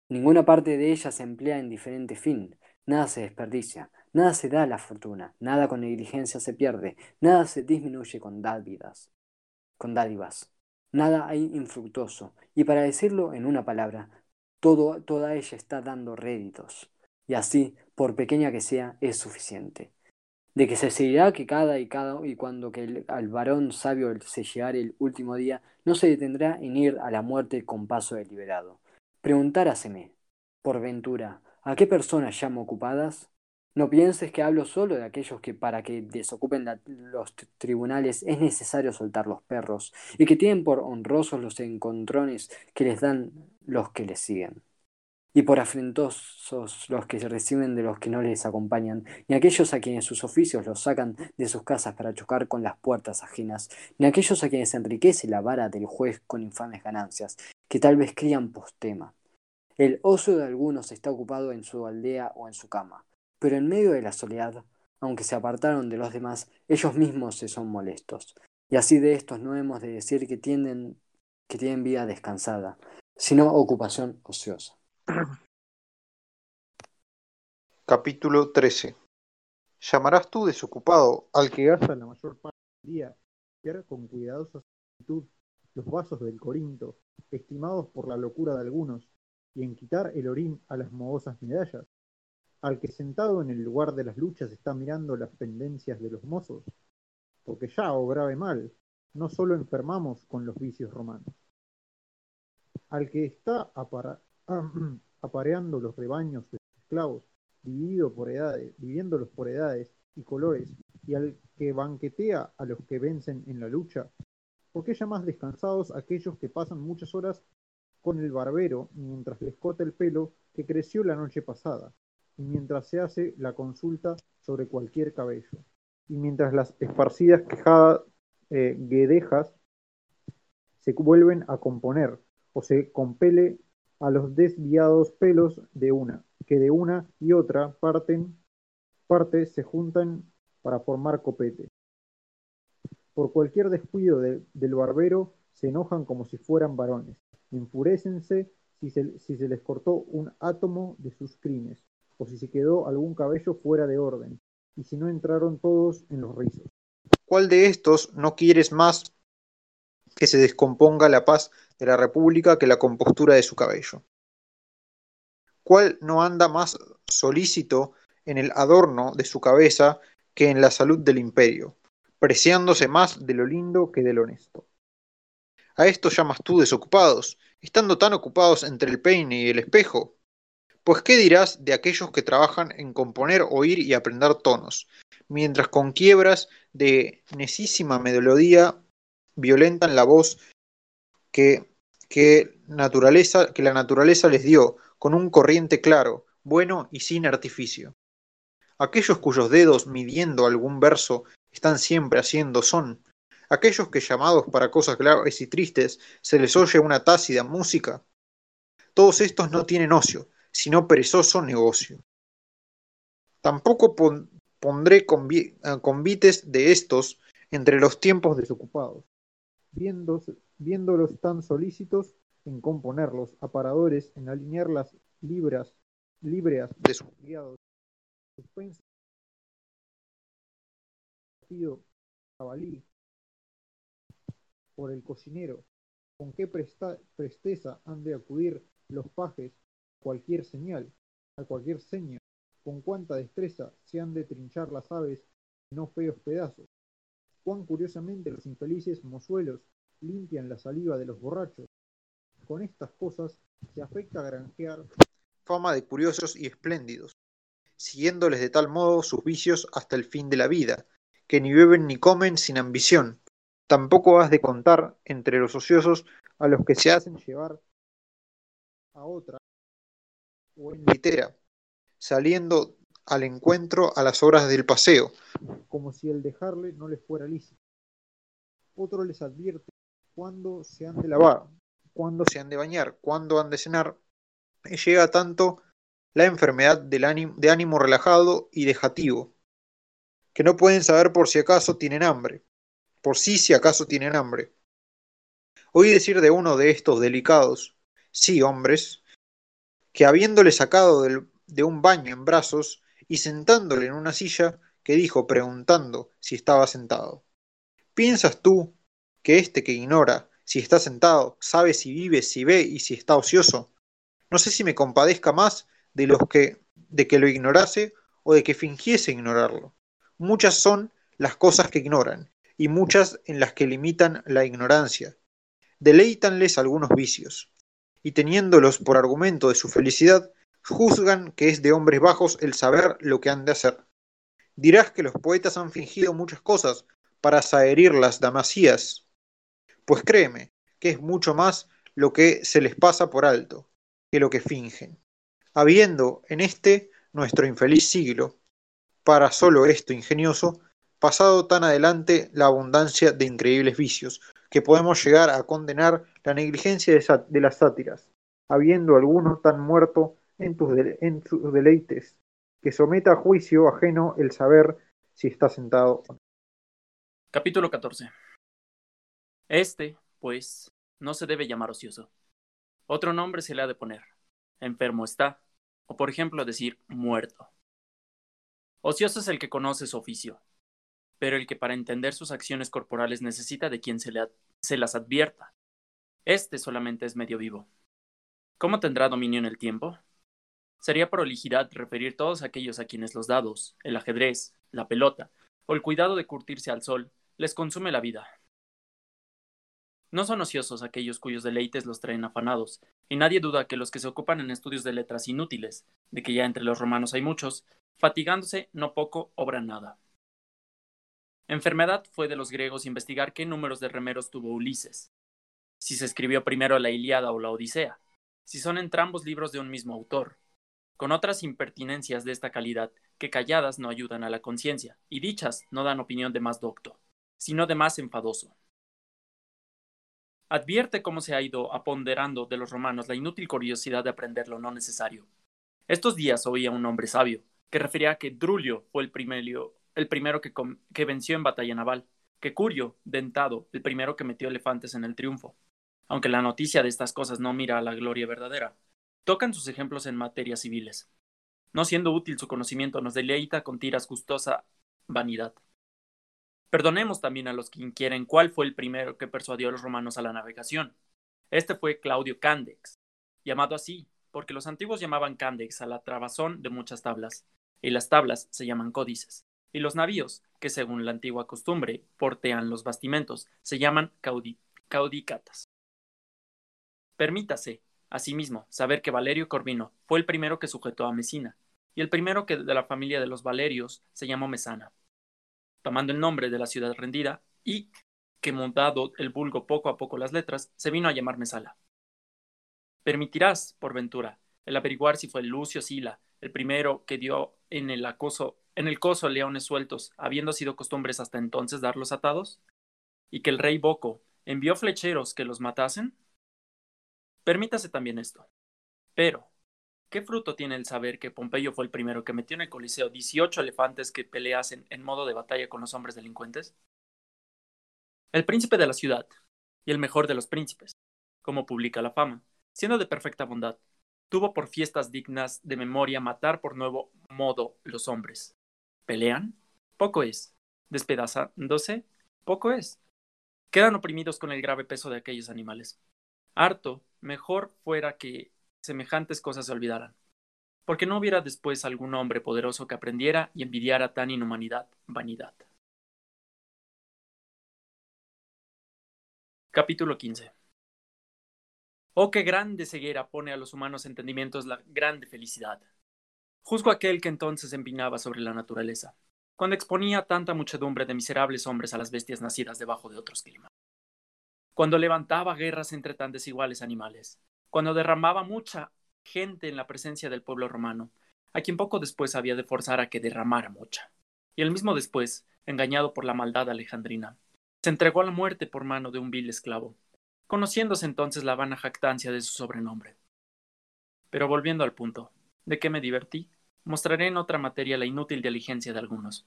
Ninguna parte de ella se emplea en diferente fin, nada se desperdicia, nada se da a la fortuna, nada con negligencia se pierde, nada se disminuye con dádivas. Con dádivas. Nada hay infructuoso, y para decirlo en una palabra, todo, toda ella está dando réditos, y así, por pequeña que sea, es suficiente. De que se seguirá que cada y cada y cuando que al varón sabio se llegare el último día, no se detendrá en ir a la muerte con paso deliberado. Preguntáraseme, por ventura, ¿a qué personas llamo ocupadas? No pienses que hablo solo de aquellos que para que desocupen los tribunales es necesario soltar los perros y que tienen por honrosos los encontrones que les dan los que les siguen. Y por afrentosos los que reciben de los que no les acompañan, ni aquellos a quienes sus oficios los sacan de sus casas para chocar con las puertas ajenas, ni aquellos a quienes enriquece la vara del juez con infames ganancias, que tal vez crían postema. El oso de algunos está ocupado en su aldea o en su cama, pero en medio de la soledad, aunque se apartaron de los demás, ellos mismos se son molestos. Y así de estos no hemos de decir que tienen, que tienen vida descansada, sino ocupación ociosa. Capítulo 13 Llamarás tú desocupado al que gasta la mayor parte del día, y con cuidadosa actitud los vasos del Corinto, estimados por la locura de algunos, y en quitar el orín a las mohosas medallas, al que sentado en el lugar de las luchas está mirando las pendencias de los mozos, porque ya o grave mal, no solo enfermamos con los vicios romanos. Al que está [clears throat] apareando los rebaños de esclavos, dividido por edades, dividiéndolos por edades y colores, y al que banquetea a los que vencen en la lucha, porque más descansados aquellos que pasan muchas horas con el barbero mientras les corta el pelo que creció la noche pasada, y mientras se hace la consulta sobre cualquier cabello, y mientras las esparcidas quejadas eh, guedejas se vuelven a componer o se compele a los desviados pelos de una, que de una y otra parten, parte se juntan para formar copete. Por cualquier descuido del barbero se enojan como si fueran varones, enfurecense si se, si se les cortó un átomo de sus crines, o si se quedó algún cabello fuera de orden, y si no entraron todos en los rizos. ¿Cuál de estos no quieres más que se descomponga la paz de la República que la compostura de su cabello? ¿Cuál no anda más solícito en el adorno de su cabeza que en la salud del imperio, preciándose más de lo lindo que de lo honesto? A esto llamas tú desocupados, estando tan ocupados entre el peine y el espejo, pues ¿qué dirás de aquellos que trabajan en componer, oír y aprender tonos, mientras con quiebras de necísima melodía violentan la voz que, naturaleza, que la naturaleza les dio, con un corriente claro, bueno y sin artificio? Aquellos cuyos dedos, midiendo algún verso, están siempre haciendo son, aquellos que llamados para cosas graves y tristes se les oye una tácida música, todos estos no tienen ocio, sino perezoso negocio. Tampoco pondré eh, convites de estos entre los tiempos desocupados, viéndolos tan solícitos en componerlos, aparadores en alinear las libras libre de sus criados, suspenso, jabalí, por el cocinero, con qué presteza han de acudir los pajes a cualquier señal, a cualquier seña, con cuánta destreza se han de trinchar las aves en no feos pedazos, cuán curiosamente los infelices mozuelos limpian la saliva de los borrachos. Con estas cosas se afecta a granjear fama de curiosos y espléndidos, siguiéndoles de tal modo sus vicios hasta el fin de la vida, que ni beben ni comen sin ambición. Tampoco has de contar entre los ociosos a los que se hacen llevar a otra o en litera, saliendo al encuentro a las horas del paseo, como si el dejarle no les fuera lícito. Otro les advierte cuándo se han de lavar, cuándo se han de bañar, cuándo han de cenar, y llega tanto la enfermedad del ánimo, de ánimo relajado y dejativo, que no pueden saber por si acaso tienen hambre, por sí si acaso tienen hambre. Oí decir de uno de estos delicados, sí hombres, que habiéndole sacado de un baño en brazos y sentándole en una silla, que dijo preguntando si estaba sentado, ¿piensas tú que este que ignora si está sentado sabe si vive, si ve y si está ocioso? No sé si me compadezca más de los que de que lo ignorase o de que fingiese ignorarlo. Muchas son las cosas que ignoran, y muchas en las que limitan la ignorancia. Deleítanles algunos vicios, y teniéndolos por argumento de su felicidad, juzgan que es de hombres bajos el saber lo que han de hacer. Dirás que los poetas han fingido muchas cosas para saherir las damasías. Pues créeme, que es mucho más lo que se les pasa por alto que lo que fingen. Habiendo en este nuestro infeliz siglo, para solo esto ingenioso, pasado tan adelante la abundancia de increíbles vicios, que podemos llegar a condenar la negligencia de, las sátiras, habiendo alguno tan muerto en, tus en sus deleites, que someta a juicio ajeno el saber si está sentado. Capítulo 14. Este, pues, no se debe llamar ocioso. Otro nombre se le ha de poner. Enfermo está, o por ejemplo decir muerto. Ocioso es el que conoce su oficio, pero el que para entender sus acciones corporales necesita de quien se, le se las advierta. Este solamente es medio vivo. ¿Cómo tendrá dominio en el tiempo? Sería prolijidad referir todos aquellos a quienes los dados, el ajedrez, la pelota o el cuidado de curtirse al sol les consume la vida. No son ociosos aquellos cuyos deleites los traen afanados, y nadie duda que los que se ocupan en estudios de letras inútiles, de que ya entre los romanos hay muchos, fatigándose no poco, obran nada. Enfermedad fue de los griegos investigar qué números de remeros tuvo Ulises, si se escribió primero la Iliada o la Odisea, si son entrambos libros de un mismo autor, con otras impertinencias de esta calidad que calladas no ayudan a la conciencia, y dichas no dan opinión de más docto, sino de más enfadoso. Advierte cómo se ha ido aponderando de los romanos la inútil curiosidad de aprender lo no necesario. Estos días oía un hombre sabio, que refería que Drulio fue el primero, el primero que, que venció en batalla naval, que Curio, dentado, el primero que metió elefantes en el triunfo. Aunque la noticia de estas cosas no mira a la gloria verdadera, tocan sus ejemplos en materias civiles. No siendo útil su conocimiento, nos deleita con tiras gustosa vanidad. Perdonemos también a los que inquieren cuál fue el primero que persuadió a los romanos a la navegación. Este fue Claudio Candex, llamado así porque los antiguos llamaban Candex a la trabazón de muchas tablas, y las tablas se llaman códices, y los navíos, que según la antigua costumbre portean los bastimentos, se llaman caudicatas. Permítase, asimismo, saber que Valerio Corvino fue el primero que sujetó a Mesina, y el primero que de la familia de los Valerios se llamó Mesana, tomando el nombre de la ciudad rendida, y que montado el vulgo poco a poco las letras, se vino a llamar Mesala. Permitirás, por ventura, el averiguar si fue Lucio Sila, el primero que dio en el acoso, en el coso leones sueltos, habiendo sido costumbres hasta entonces darlos atados, y que el rey Boco envió flecheros que los matasen? Permítase también esto. Pero, ¿qué fruto tiene el saber que Pompeyo fue el primero que metió en el Coliseo 18 elefantes que peleasen en modo de batalla con los hombres delincuentes? El príncipe de la ciudad, y el mejor de los príncipes, como publica la fama, siendo de perfecta bondad, tuvo por fiestas dignas de memoria matar por nuevo modo los hombres. ¿Pelean? Poco es. ¿Despedazándose? Poco es. Quedan oprimidos con el grave peso de aquellos animales. Harto, mejor fuera que semejantes cosas se olvidaran, porque no hubiera después algún hombre poderoso que aprendiera y envidiara tan inhumanidad, vanidad. Capítulo 15 Oh, qué grande ceguera pone a los humanos entendimientos la grande felicidad. Juzgo aquel que entonces empinaba sobre la naturaleza, cuando exponía tanta muchedumbre de miserables hombres a las bestias nacidas debajo de otros climas. Cuando levantaba guerras entre tan desiguales animales, cuando derramaba mucha gente en la presencia del pueblo romano, a quien poco después había de forzar a que derramara mucha. Y el mismo después, engañado por la maldad alejandrina, se entregó a la muerte por mano de un vil esclavo, conociéndose entonces la vana jactancia de su sobrenombre. Pero volviendo al punto, ¿de qué me divertí? Mostraré en otra materia la inútil diligencia de algunos.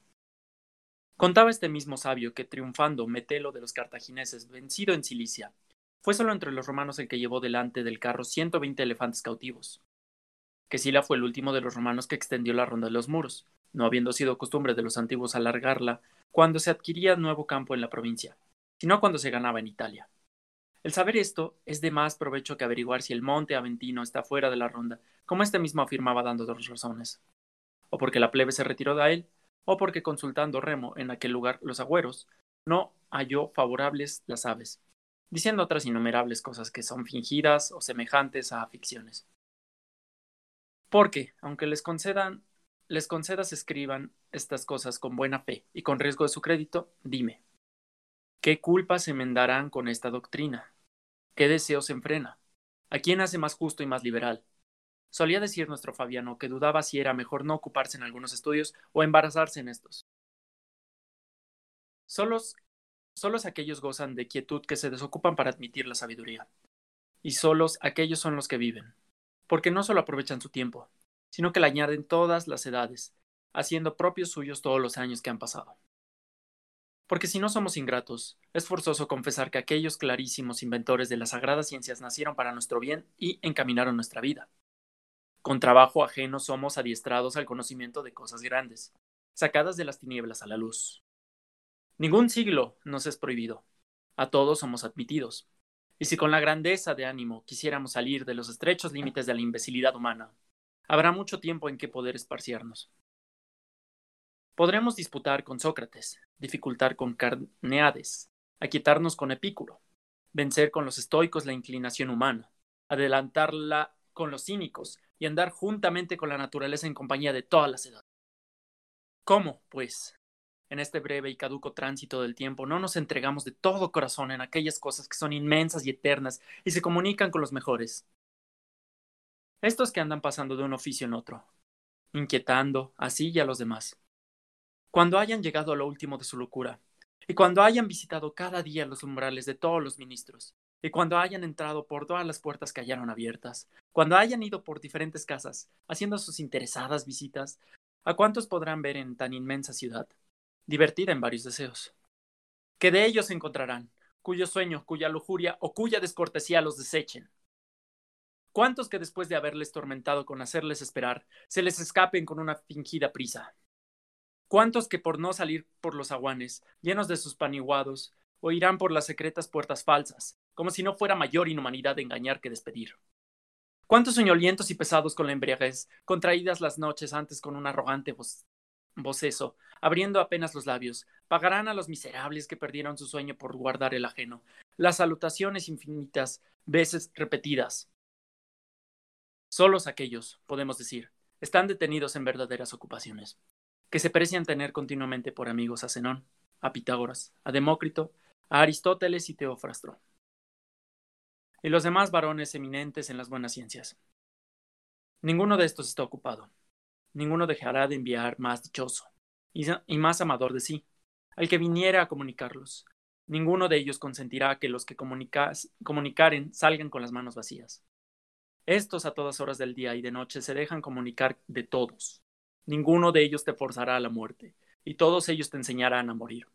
Contaba este mismo sabio que, triunfando Metelo de los cartagineses, vencido en Cilicia, fue solo entre los romanos el que llevó delante del carro ciento veinte elefantes cautivos. Que Sila fue el último de los romanos que extendió la ronda de los muros, no habiendo sido costumbre de los antiguos alargarla cuando se adquiría nuevo campo en la provincia, sino cuando se ganaba en Italia. El saber esto es de más provecho que averiguar si el monte Aventino está fuera de la ronda, como este mismo afirmaba dando dos razones. O porque la plebe se retiró de él, o porque consultando Remo en aquel lugar los agüeros, no halló favorables las aves, diciendo otras innumerables cosas que son fingidas o semejantes a ficciones. Porque, aunque les concedan, les concedas escriban estas cosas con buena fe y con riesgo de su crédito, dime, ¿qué culpas se enmendarán con esta doctrina? ¿Qué deseo se enfrena? ¿A quién hace más justo y más liberal? Solía decir nuestro Fabiano que dudaba si era mejor no ocuparse en algunos estudios o embarazarse en estos. Solos Solos aquellos gozan de quietud que se desocupan para admitir la sabiduría. Y solos aquellos son los que viven, porque no solo aprovechan su tiempo, sino que le añaden todas las edades, haciendo propios suyos todos los años que han pasado. Porque si no somos ingratos, es forzoso confesar que aquellos clarísimos inventores de las sagradas ciencias nacieron para nuestro bien y encaminaron nuestra vida. Con trabajo ajeno somos adiestrados al conocimiento de cosas grandes, sacadas de las tinieblas a la luz. Ningún siglo nos es prohibido. A todos somos admitidos. Y si con la grandeza de ánimo quisiéramos salir de los estrechos límites de la imbecilidad humana, habrá mucho tiempo en que poder esparciarnos. Podremos disputar con Sócrates, dificultar con Carneades, aquietarnos con Epicuro, vencer con los estoicos la inclinación humana, adelantarla con los cínicos y andar juntamente con la naturaleza en compañía de todas las edades. ¿Cómo, pues, en este breve y caduco tránsito del tiempo, no nos entregamos de todo corazón en aquellas cosas que son inmensas y eternas y se comunican con los mejores. Estos que andan pasando de un oficio en otro, inquietando así y a los demás. Cuando hayan llegado a lo último de su locura, y cuando hayan visitado cada día los umbrales de todos los ministros, y cuando hayan entrado por todas las puertas que hallaron abiertas, cuando hayan ido por diferentes casas, haciendo sus interesadas visitas, ¿a cuántos podrán ver en tan inmensa ciudad? divertida en varios deseos. Que de ellos encontrarán, cuyo sueño, cuya lujuria o cuya descortesía los desechen. ¿Cuántos que después de haberles tormentado con hacerles esperar, se les escapen con una fingida prisa? ¿Cuántos que por no salir por los aguanes, llenos de sus paniguados, oirán por las secretas puertas falsas, como si no fuera mayor inhumanidad engañar que despedir? ¿Cuántos soñolientos y pesados con la embriaguez, contraídas las noches antes con un arrogante voz abriendo apenas los labios, pagarán a los miserables que perdieron su sueño por guardar el ajeno, las salutaciones infinitas, veces repetidas. Solos aquellos, podemos decir, están detenidos en verdaderas ocupaciones, que se precian tener continuamente por amigos a Zenón, a Pitágoras, a Demócrito, a Aristóteles y Teofrastro, y los demás varones eminentes en las buenas ciencias. Ninguno de estos está ocupado, ninguno dejará de enviar más dichoso y más amador de sí, al que viniera a comunicarlos. Ninguno de ellos consentirá que los que comunicaren salgan con las manos vacías. Estos a todas horas del día y de noche se dejan comunicar de todos. Ninguno de ellos te forzará a la muerte, y todos ellos te enseñarán a morir.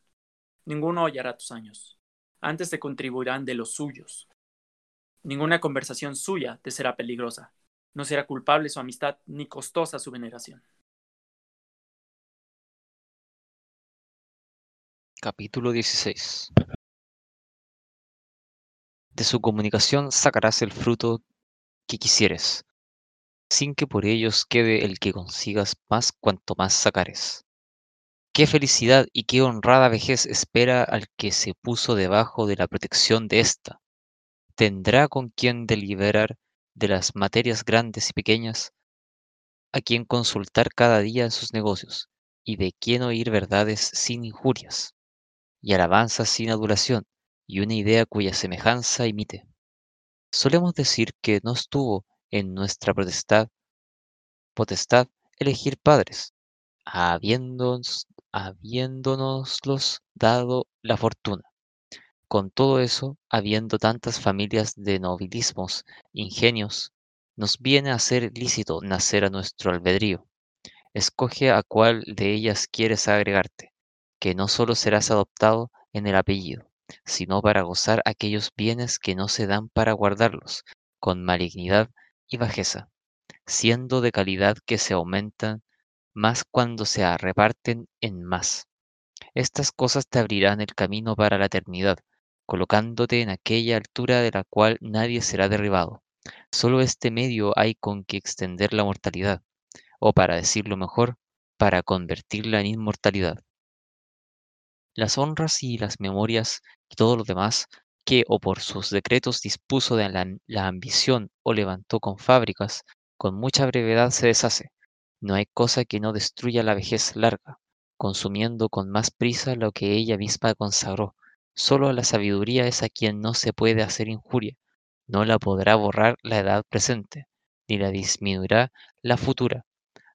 Ninguno hollará tus años. Antes te contribuirán de los suyos. Ninguna conversación suya te será peligrosa, No será culpable su amistad ni costosa su veneración. Capítulo 16 De su comunicación sacarás el fruto que quisieres, sin que por ellos quede el que consigas más cuanto más sacares. Qué felicidad y qué honrada vejez espera al que se puso debajo de la protección de ésta. Tendrá con quien deliberar de las materias grandes y pequeñas, a quien consultar cada día en sus negocios, y de quien oír verdades sin injurias, y alabanzas sin adulación, y una idea cuya semejanza imite. Solemos decir que no estuvo en nuestra potestad, potestad elegir padres, habiéndonos, habiéndonoslos dado la fortuna. Con todo eso, habiendo tantas familias de nobilismos, ingenios, nos viene a ser lícito nacer a nuestro albedrío. Escoge a cuál de ellas quieres agregarte, que no solo serás adoptado en el apellido, sino para gozar aquellos bienes que no se dan para guardarlos, con malignidad y bajeza, siendo de calidad que se aumentan más cuando se reparten en más. Estas cosas te abrirán el camino para la eternidad, colocándote en aquella altura de la cual nadie será derribado. Solo este medio hay con que extender la mortalidad, o para decirlo mejor, para convertirla en inmortalidad. Las honras y las memorias y todo lo demás que o por sus decretos dispuso de la, la ambición o levantó con fábricas, con mucha brevedad se deshace. No hay cosa que no destruya la vejez larga, consumiendo con más prisa lo que ella misma consagró, Solo la sabiduría es a quien no se puede hacer injuria, no la podrá borrar la edad presente, ni la disminuirá la futura.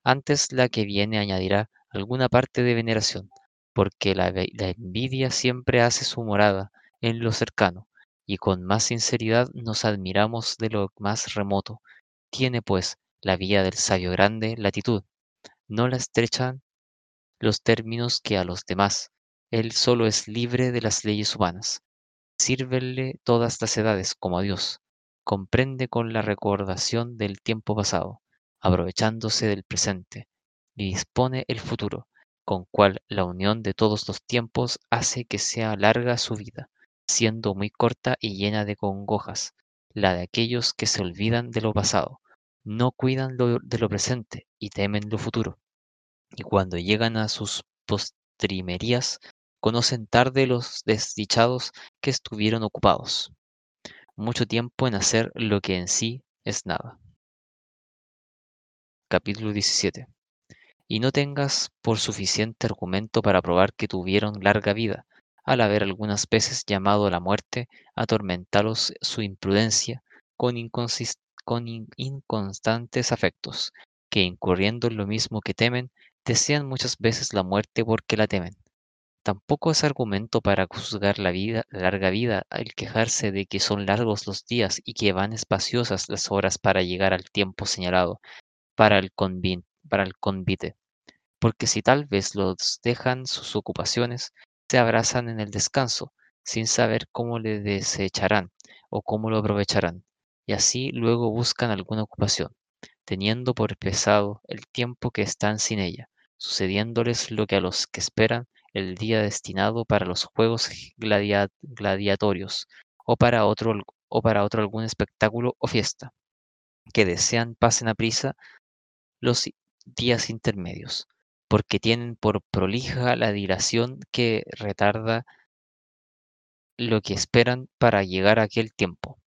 Antes la que viene añadirá alguna parte de veneración, porque la, la envidia siempre hace su morada en lo cercano, y con más sinceridad nos admiramos de lo más remoto. Tiene, pues, la vía del sabio grande latitud, no la estrechan los términos que a los demás, él solo es libre de las leyes humanas. Sírvele todas las edades como a Dios. Comprende con la recordación del tiempo pasado, aprovechándose del presente, y dispone el futuro, con cual la unión de todos los tiempos hace que sea larga su vida, siendo muy corta y llena de congojas, la de aquellos que se olvidan de lo pasado, no cuidan de lo presente y temen lo futuro. Y cuando llegan a sus postrimerías, conocen tarde los desdichados que estuvieron ocupados mucho tiempo en hacer lo que en sí es nada. Capítulo 17. Y no tengas por suficiente argumento para probar que tuvieron larga vida, al haber algunas veces llamado a la muerte, atormentalos su imprudencia con, con inconstantes afectos, que incurriendo en lo mismo que temen, desean muchas veces la muerte porque la temen Tampoco es argumento para juzgar la vida, larga vida el quejarse de que son largos los días y que van espaciosas las horas para llegar al tiempo señalado para el, para el convite. Porque si tal vez los dejan sus ocupaciones, se abrazan en el descanso, sin saber cómo le desecharán o cómo lo aprovecharán, y así luego buscan alguna ocupación, teniendo por pesado el tiempo que están sin ella, sucediéndoles lo que a los que esperan el día destinado para los juegos gladiatorios o para, otro, o para otro algún espectáculo o fiesta, que desean pasen a prisa los días intermedios, porque tienen por prolija la dilación que retarda lo que esperan para llegar a aquel tiempo,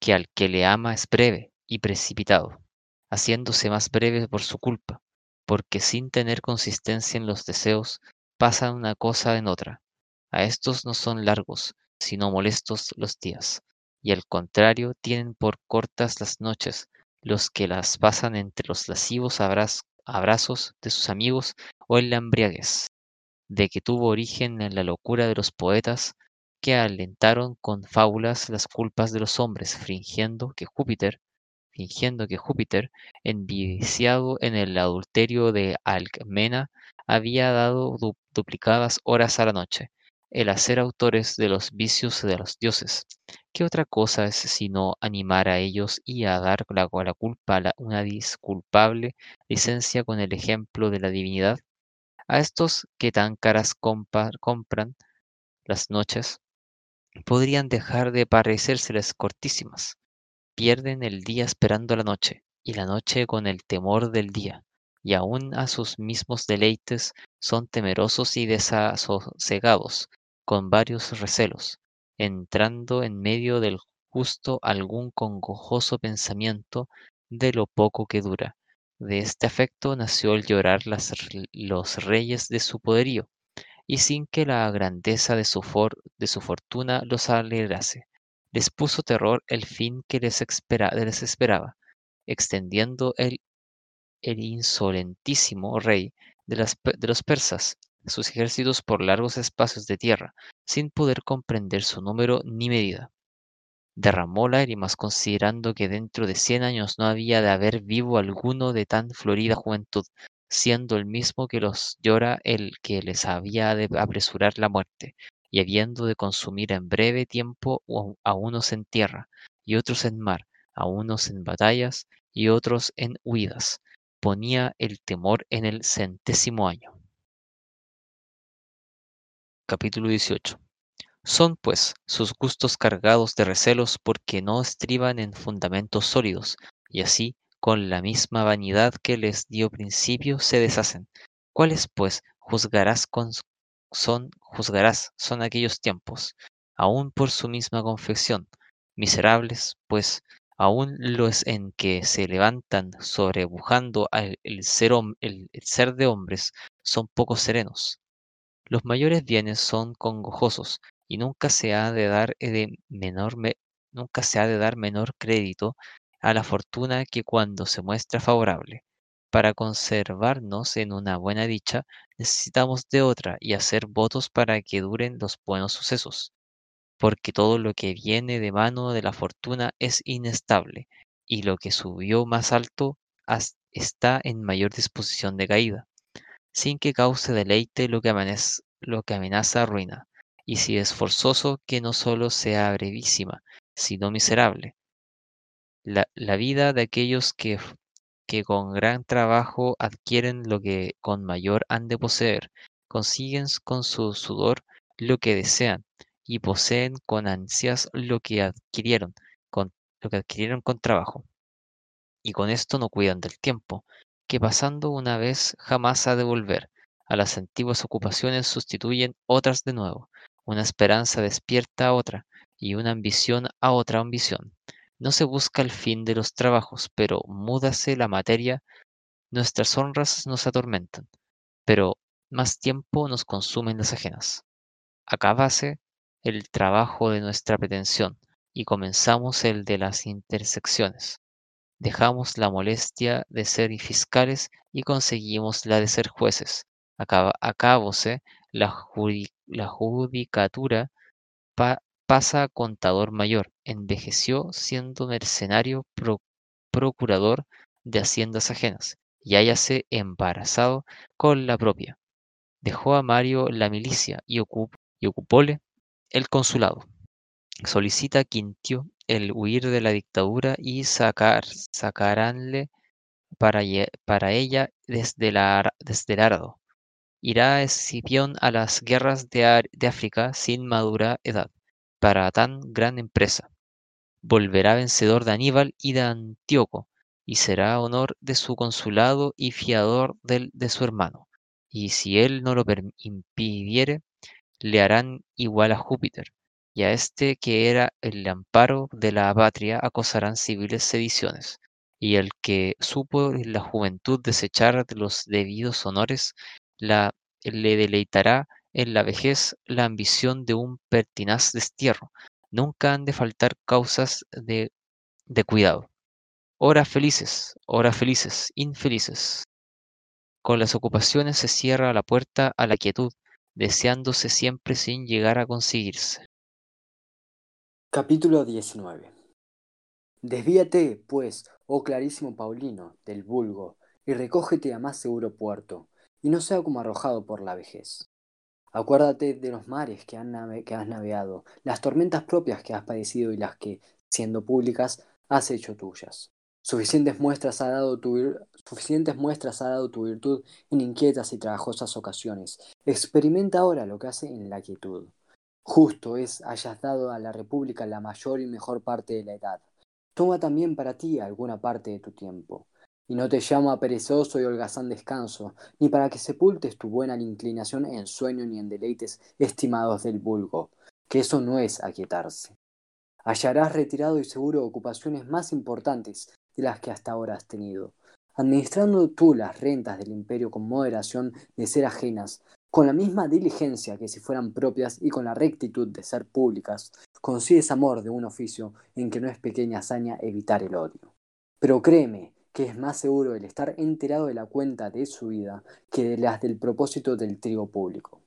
que al que le ama es breve y precipitado, haciéndose más breve por su culpa, porque sin tener consistencia en los deseos pasan una cosa en otra. A estos no son largos, sino molestos los días, y al contrario tienen por cortas las noches, los que las pasan entre los lascivos abrazos de sus amigos o en la embriaguez, de que tuvo origen en la locura de los poetas que alentaron con fábulas las culpas de los hombres, fingiendo que Júpiter, fingiendo que Júpiter, enviciado en el adulterio de Alcmena, había dado duplicadas horas a la noche, el hacer autores de los vicios de los dioses, ¿qué otra cosa es sino animar a ellos y a dar la, la culpa una disculpable licencia con el ejemplo de la divinidad? A estos que tan caras compran las noches, podrían dejar de parecérseles cortísimas. Pierden el día esperando la noche, y la noche con el temor del día, y aun a sus mismos deleites son temerosos y desasosegados, con varios recelos, entrando en medio del justo algún congojoso pensamiento de lo poco que dura. De este afecto nació el llorar los reyes de su poderío, y sin que la grandeza de su, de su fortuna los alegrase, les puso terror el fin que les, espera- les esperaba, extendiendo el, insolentísimo rey de, las de los persas sus ejércitos por largos espacios de tierra, sin poder comprender su número ni medida. Derramó lágrimas considerando que dentro de cien años no había de haber vivo alguno de tan florida juventud, siendo el mismo que los llora el que les había de apresurar la muerte, y habiendo de consumir en breve tiempo a unos en tierra, y otros en mar, a unos en batallas, y otros en huidas. Ponía el temor en el centésimo año. Capítulo 18. Son, pues, sus gustos cargados de recelos porque no estriban en fundamentos sólidos, y así, con la misma vanidad que les dio principio, se deshacen. ¿Cuáles, pues, juzgarás con son, juzgarás, son aquellos tiempos, aun por su misma confección, miserables, pues, aun los en que se levantan sobrepujando al el ser, el el ser de hombres, son poco serenos. Los mayores bienes son congojosos, y nunca se ha de dar eh, de menor me- nunca se ha de dar menor crédito a la fortuna que cuando se muestra favorable. Para conservarnos en una buena dicha, necesitamos de otra y hacer votos para que duren los buenos sucesos, porque todo lo que viene de mano de la fortuna es inestable, y lo que subió más alto está en mayor disposición de caída sin que cause deleite lo que, amenaza ruina, y si es forzoso que no solo sea brevísima, sino miserable. La, la vida de aquellos que, que con gran trabajo adquieren lo que con mayor han de poseer, consiguen con su sudor lo que desean, y poseen con ansias lo que adquirieron, con, lo que adquirieron con trabajo y con esto no cuidan del tiempo, que pasando una vez jamás ha de volver. A las antiguas ocupaciones sustituyen otras de nuevo, una esperanza despierta a otra, y una ambición a otra ambición. No se busca el fin de los trabajos, pero múdase la materia, nuestras honras nos atormentan, pero más tiempo nos consumen las ajenas. Acabase el trabajo de nuestra pretensión, y comenzamos el de las intersecciones dejamos la molestia de ser fiscales y conseguimos la de ser jueces. Acaba, la, la judicatura, pa- pasa a contador mayor, envejeció siendo mercenario pro- procurador de haciendas ajenas, y hállase embarazado con la propia. Dejó a Mario la milicia y, ocup- y ocupóle el consulado solicita Quintio el huir de la dictadura y sacar, sacaránle para, ella desde, el Ardo. Irá Escipión a las guerras de, de África sin madura edad para tan gran empresa. Volverá vencedor de Aníbal y de Antíoco, y será honor de su consulado y fiador del, de su hermano. Y si él no lo impidiere, le harán igual a Júpiter, y a este que era el amparo de la patria acosarán civiles sediciones, y el que supo en la juventud desechar de los debidos honores, la, le deleitará en la vejez la ambición de un pertinaz destierro. Nunca han de faltar causas de, de cuidado. Horas felices, horas felices, infelices. Con las ocupaciones se cierra la puerta a la quietud, deseándose siempre sin llegar a conseguirse. Capítulo 19 Desvíate, pues, oh clarísimo Paulino, del vulgo, y recógete a más seguro puerto, y no sea como arrojado por la vejez. Acuérdate de los mares que, has navegado, las tormentas propias que has padecido y las que, siendo públicas, has hecho tuyas. Suficientes muestras ha dado tu, suficientes muestras ha dado tu virtud en inquietas y trabajosas ocasiones. Experimenta ahora lo que hace en la quietud. Justo es hayas dado a la República la mayor y mejor parte de la edad. Toma también para ti alguna parte de tu tiempo. Y no te llamo a perezoso y holgazán descanso, ni para que sepultes tu buena inclinación en sueño ni en deleites estimados del vulgo, que eso no es aquietarse. Hallarás retirado y seguro ocupaciones más importantes de las que hasta ahora has tenido, administrando tú las rentas del imperio con moderación de ser ajenas, con la misma diligencia que si fueran propias y con la rectitud de ser públicas, consigues amor de un oficio en que no es pequeña hazaña evitar el odio. Pero créeme que es más seguro el estar enterado de la cuenta de su vida que de las del propósito del trigo público.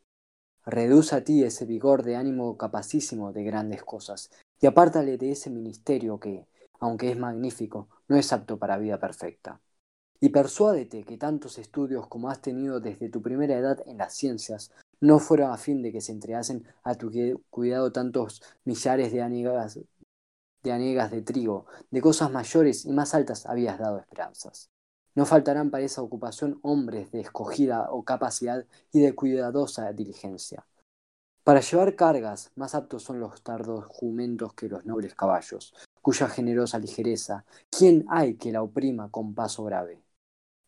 Reduce a ti ese vigor de ánimo capacísimo de grandes cosas y apártale de ese ministerio que, aunque es magnífico, no es apto para vida perfecta. Y persuádete que tantos estudios como has tenido desde tu primera edad en las ciencias no fueron a fin de que se entregasen a tu cuidado tantos millares de anegas, de anegas de trigo, de cosas mayores y más altas habías dado esperanzas. No faltarán para esa ocupación hombres de escogida o capacidad y de cuidadosa diligencia. Para llevar cargas, más aptos son los tardos jumentos que los nobles caballos, cuya generosa ligereza, ¿quién hay que la oprima con paso grave?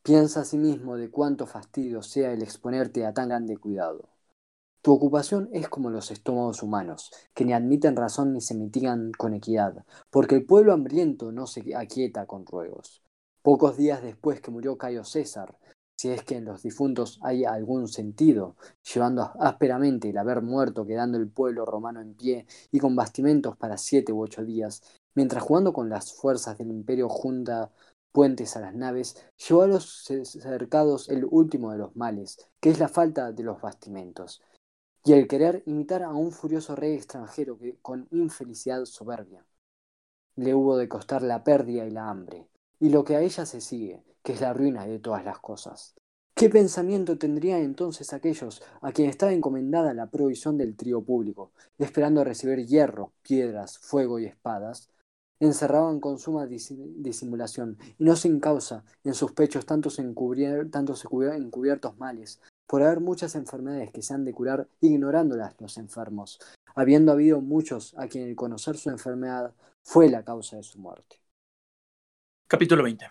Piensa asimismo de cuánto fastidio sea el exponerte a tan grande cuidado. Tu ocupación es como los estómagos humanos, que ni admiten razón ni se mitigan con equidad, porque el pueblo hambriento no se aquieta con ruegos. Pocos días después que murió Cayo César, si es que en los difuntos hay algún sentido, llevando ásperamente el haber muerto, quedando el pueblo romano en pie y con bastimentos para siete u ocho días, mientras jugando con las fuerzas del imperio junta puentes a las naves, llevó a los cercados el último de los males, que es la falta de los bastimentos, y el querer imitar a un furioso rey extranjero que, con infelicidad soberbia, le hubo de costar la pérdida y la hambre, y lo que a ella se sigue, que es la ruina de todas las cosas. ¿Qué pensamiento tendrían entonces aquellos a quienes estaba encomendada la provisión del trío público, esperando recibir hierro, piedras, fuego y espadas? Encerraban con suma disimulación, y no sin causa, en sus pechos tantos, tantos encubiertos males, por haber muchas enfermedades que se han de curar ignorándolas los enfermos, habiendo habido muchos a quien el conocer su enfermedad fue la causa de su muerte. Capítulo 20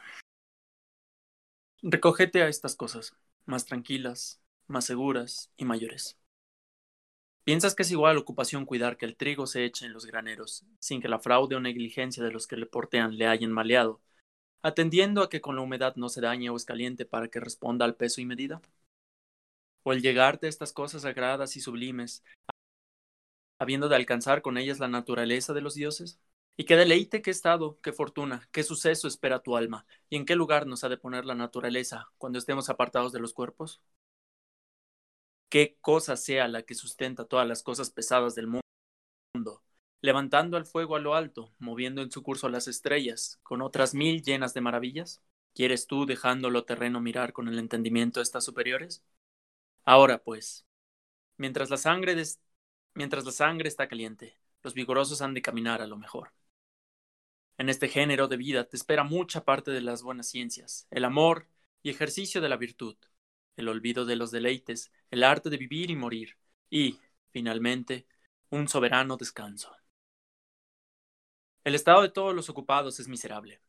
Recógete a estas cosas, más tranquilas, más seguras y mayores. ¿Piensas que es igual ocupación cuidar que el trigo se eche en los graneros, sin que la fraude o negligencia de los que le portean le hayan maleado, atendiendo a que con la humedad no se dañe o escaliente para que responda al peso y medida? ¿O el llegarte a estas cosas sagradas y sublimes, habiendo de alcanzar con ellas la naturaleza de los dioses? Y qué deleite, qué estado, qué fortuna, qué suceso espera tu alma, y en qué lugar nos ha de poner la naturaleza cuando estemos apartados de los cuerpos. Qué cosa sea la que sustenta todas las cosas pesadas del mundo, levantando al fuego a lo alto, moviendo en su curso las estrellas, con otras mil llenas de maravillas. ¿Quieres tú, dejándolo terreno, mirar con el entendimiento estas superiores? Ahora, pues, mientras la sangre, mientras la sangre está caliente, los vigorosos han de caminar a lo mejor. En este género de vida te espera mucha parte de las buenas ciencias, el amor y ejercicio de la virtud, el olvido de los deleites, el arte de vivir y morir, y, finalmente, un soberano descanso. El estado de todos los ocupados es miserable,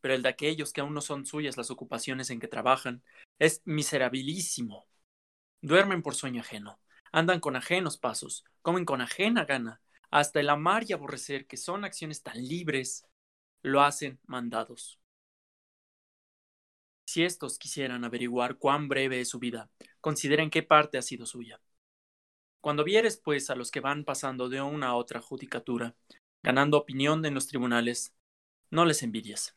pero el de aquellos que aún no son suyas las ocupaciones en que trabajan es miserabilísimo. Duermen por sueño ajeno, andan con ajenos pasos, comen con ajena gana, hasta el amar y aborrecer, que son acciones tan libres, lo hacen mandados. Si estos quisieran averiguar cuán breve es su vida, consideren qué parte ha sido suya. Cuando vieres, pues, a los que van pasando de una a otra judicatura, ganando opinión en los tribunales, no les envidies.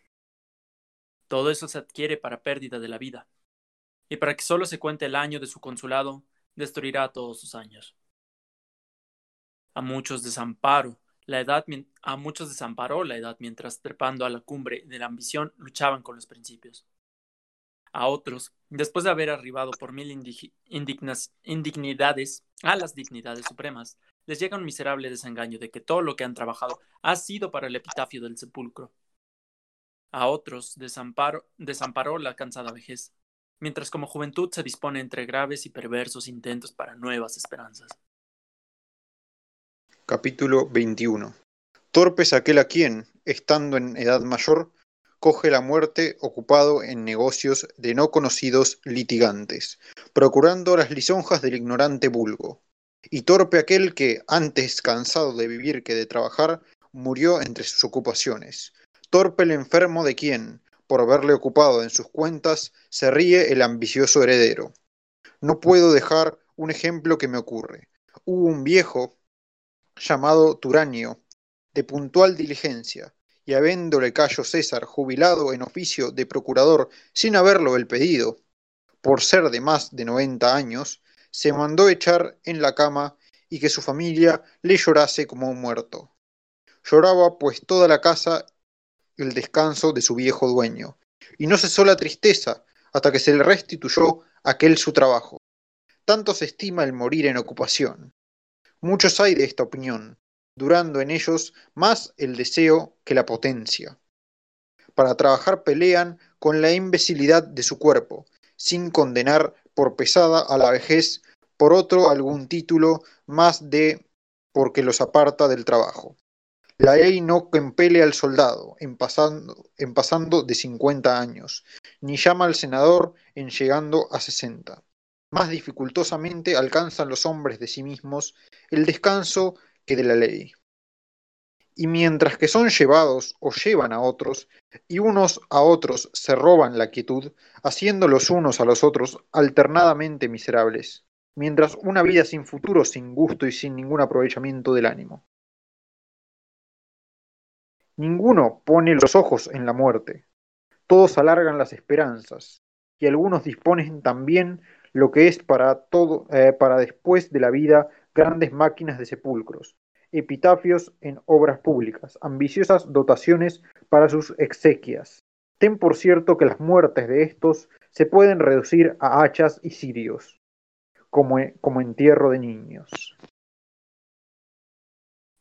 Todo eso se adquiere para pérdida de la vida, y para que solo se cuente el año de su consulado, destruirá todos sus años. A muchos la edad, a muchos desamparó la edad mientras trepando a la cumbre de la ambición luchaban con los principios. A otros, después de haber arribado por mil indignidades a las dignidades supremas, les llega un miserable desengaño de que todo lo que han trabajado ha sido para el epitafio del sepulcro. A otros desamparó la cansada vejez, mientras como juventud se dispone entre graves y perversos intentos para nuevas esperanzas. Capítulo 21 Torpe es aquel a quien, estando en edad mayor, coge la muerte ocupado en negocios de no conocidos litigantes, procurando las lisonjas del ignorante vulgo. Y torpe aquel que, antes cansado de vivir que de trabajar, murió entre sus ocupaciones. Torpe el enfermo de quien, por verle ocupado en sus cuentas, se ríe el ambicioso heredero. No puedo dejar un ejemplo que me ocurre. Hubo un viejo llamado Turanio, de puntual diligencia, y habiéndole Cayo César jubilado en oficio de procurador sin haberlo el pedido, por ser de más de noventa años, se mandó echar en la cama y que su familia le llorase como un muerto. Lloraba pues toda la casa el descanso de su viejo dueño, y no cesó la tristeza hasta que se le restituyó aquel su trabajo. Tanto se estima el morir en ocupación. Muchos hay de esta opinión, durando en ellos más el deseo que la potencia. Para trabajar pelean con la imbecilidad de su cuerpo, sin condenar por pesada a la vejez por otro algún título más de porque los aparta del trabajo. La ley no compele al soldado en pasando, en pasando de 50 años, ni llama al senador en llegando a 60. Más dificultosamente alcanzan los hombres de sí mismos el descanso de la ley. Y mientras que son llevados o llevan a otros, y unos a otros se roban la quietud, haciendo los unos a los otros alternadamente miserables, mientras una vida sin futuro, sin gusto y sin ningún aprovechamiento del ánimo. Ninguno pone los ojos en la muerte, todos alargan las esperanzas, y algunos disponen también lo que es para todo, eh, para después de la vida grandes máquinas de sepulcros, epitafios en obras públicas, ambiciosas dotaciones para sus exequias. Ten por cierto que las muertes de estos se pueden reducir a hachas y cirios, como, como entierro de niños.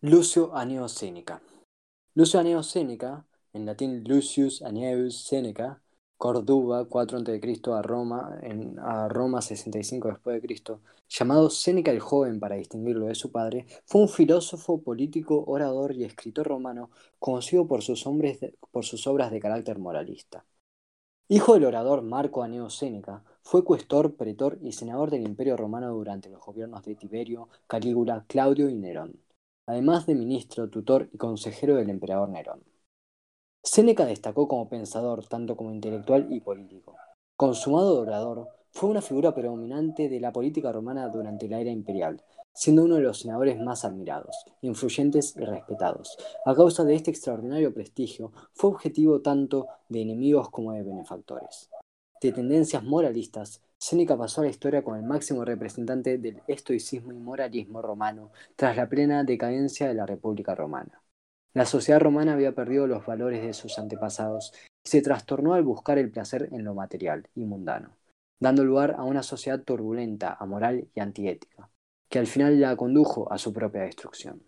Lucio Aneo Séneca. Lucio Aneo Séneca, en latín Lucius Aeneus Seneca, Córdoba, 4 a.C. a Roma, en, a Roma 65 después de Cristo, llamado Séneca el Joven para distinguirlo de su padre, fue un filósofo, político, orador y escritor romano conocido por sus, por sus obras de carácter moralista. Hijo del orador Marco Aneo Séneca, fue cuestor, pretor y senador del Imperio Romano durante los gobiernos de Tiberio, Calígula, Claudio y Nerón, además de ministro, tutor y consejero del emperador Nerón. Séneca destacó como pensador, tanto como intelectual y político. Consumado orador, fue una figura predominante de la política romana durante la era imperial, siendo uno de los senadores más admirados, influyentes y respetados. A causa de este extraordinario prestigio, fue objetivo tanto de enemigos como de benefactores. De tendencias moralistas, Séneca pasó a la historia como el máximo representante del estoicismo y moralismo romano tras la plena decadencia de la República Romana. La sociedad romana había perdido los valores de sus antepasados y se trastornó al buscar el placer en lo material y mundano, dando lugar a una sociedad turbulenta, amoral y antiética, que al final la condujo a su propia destrucción.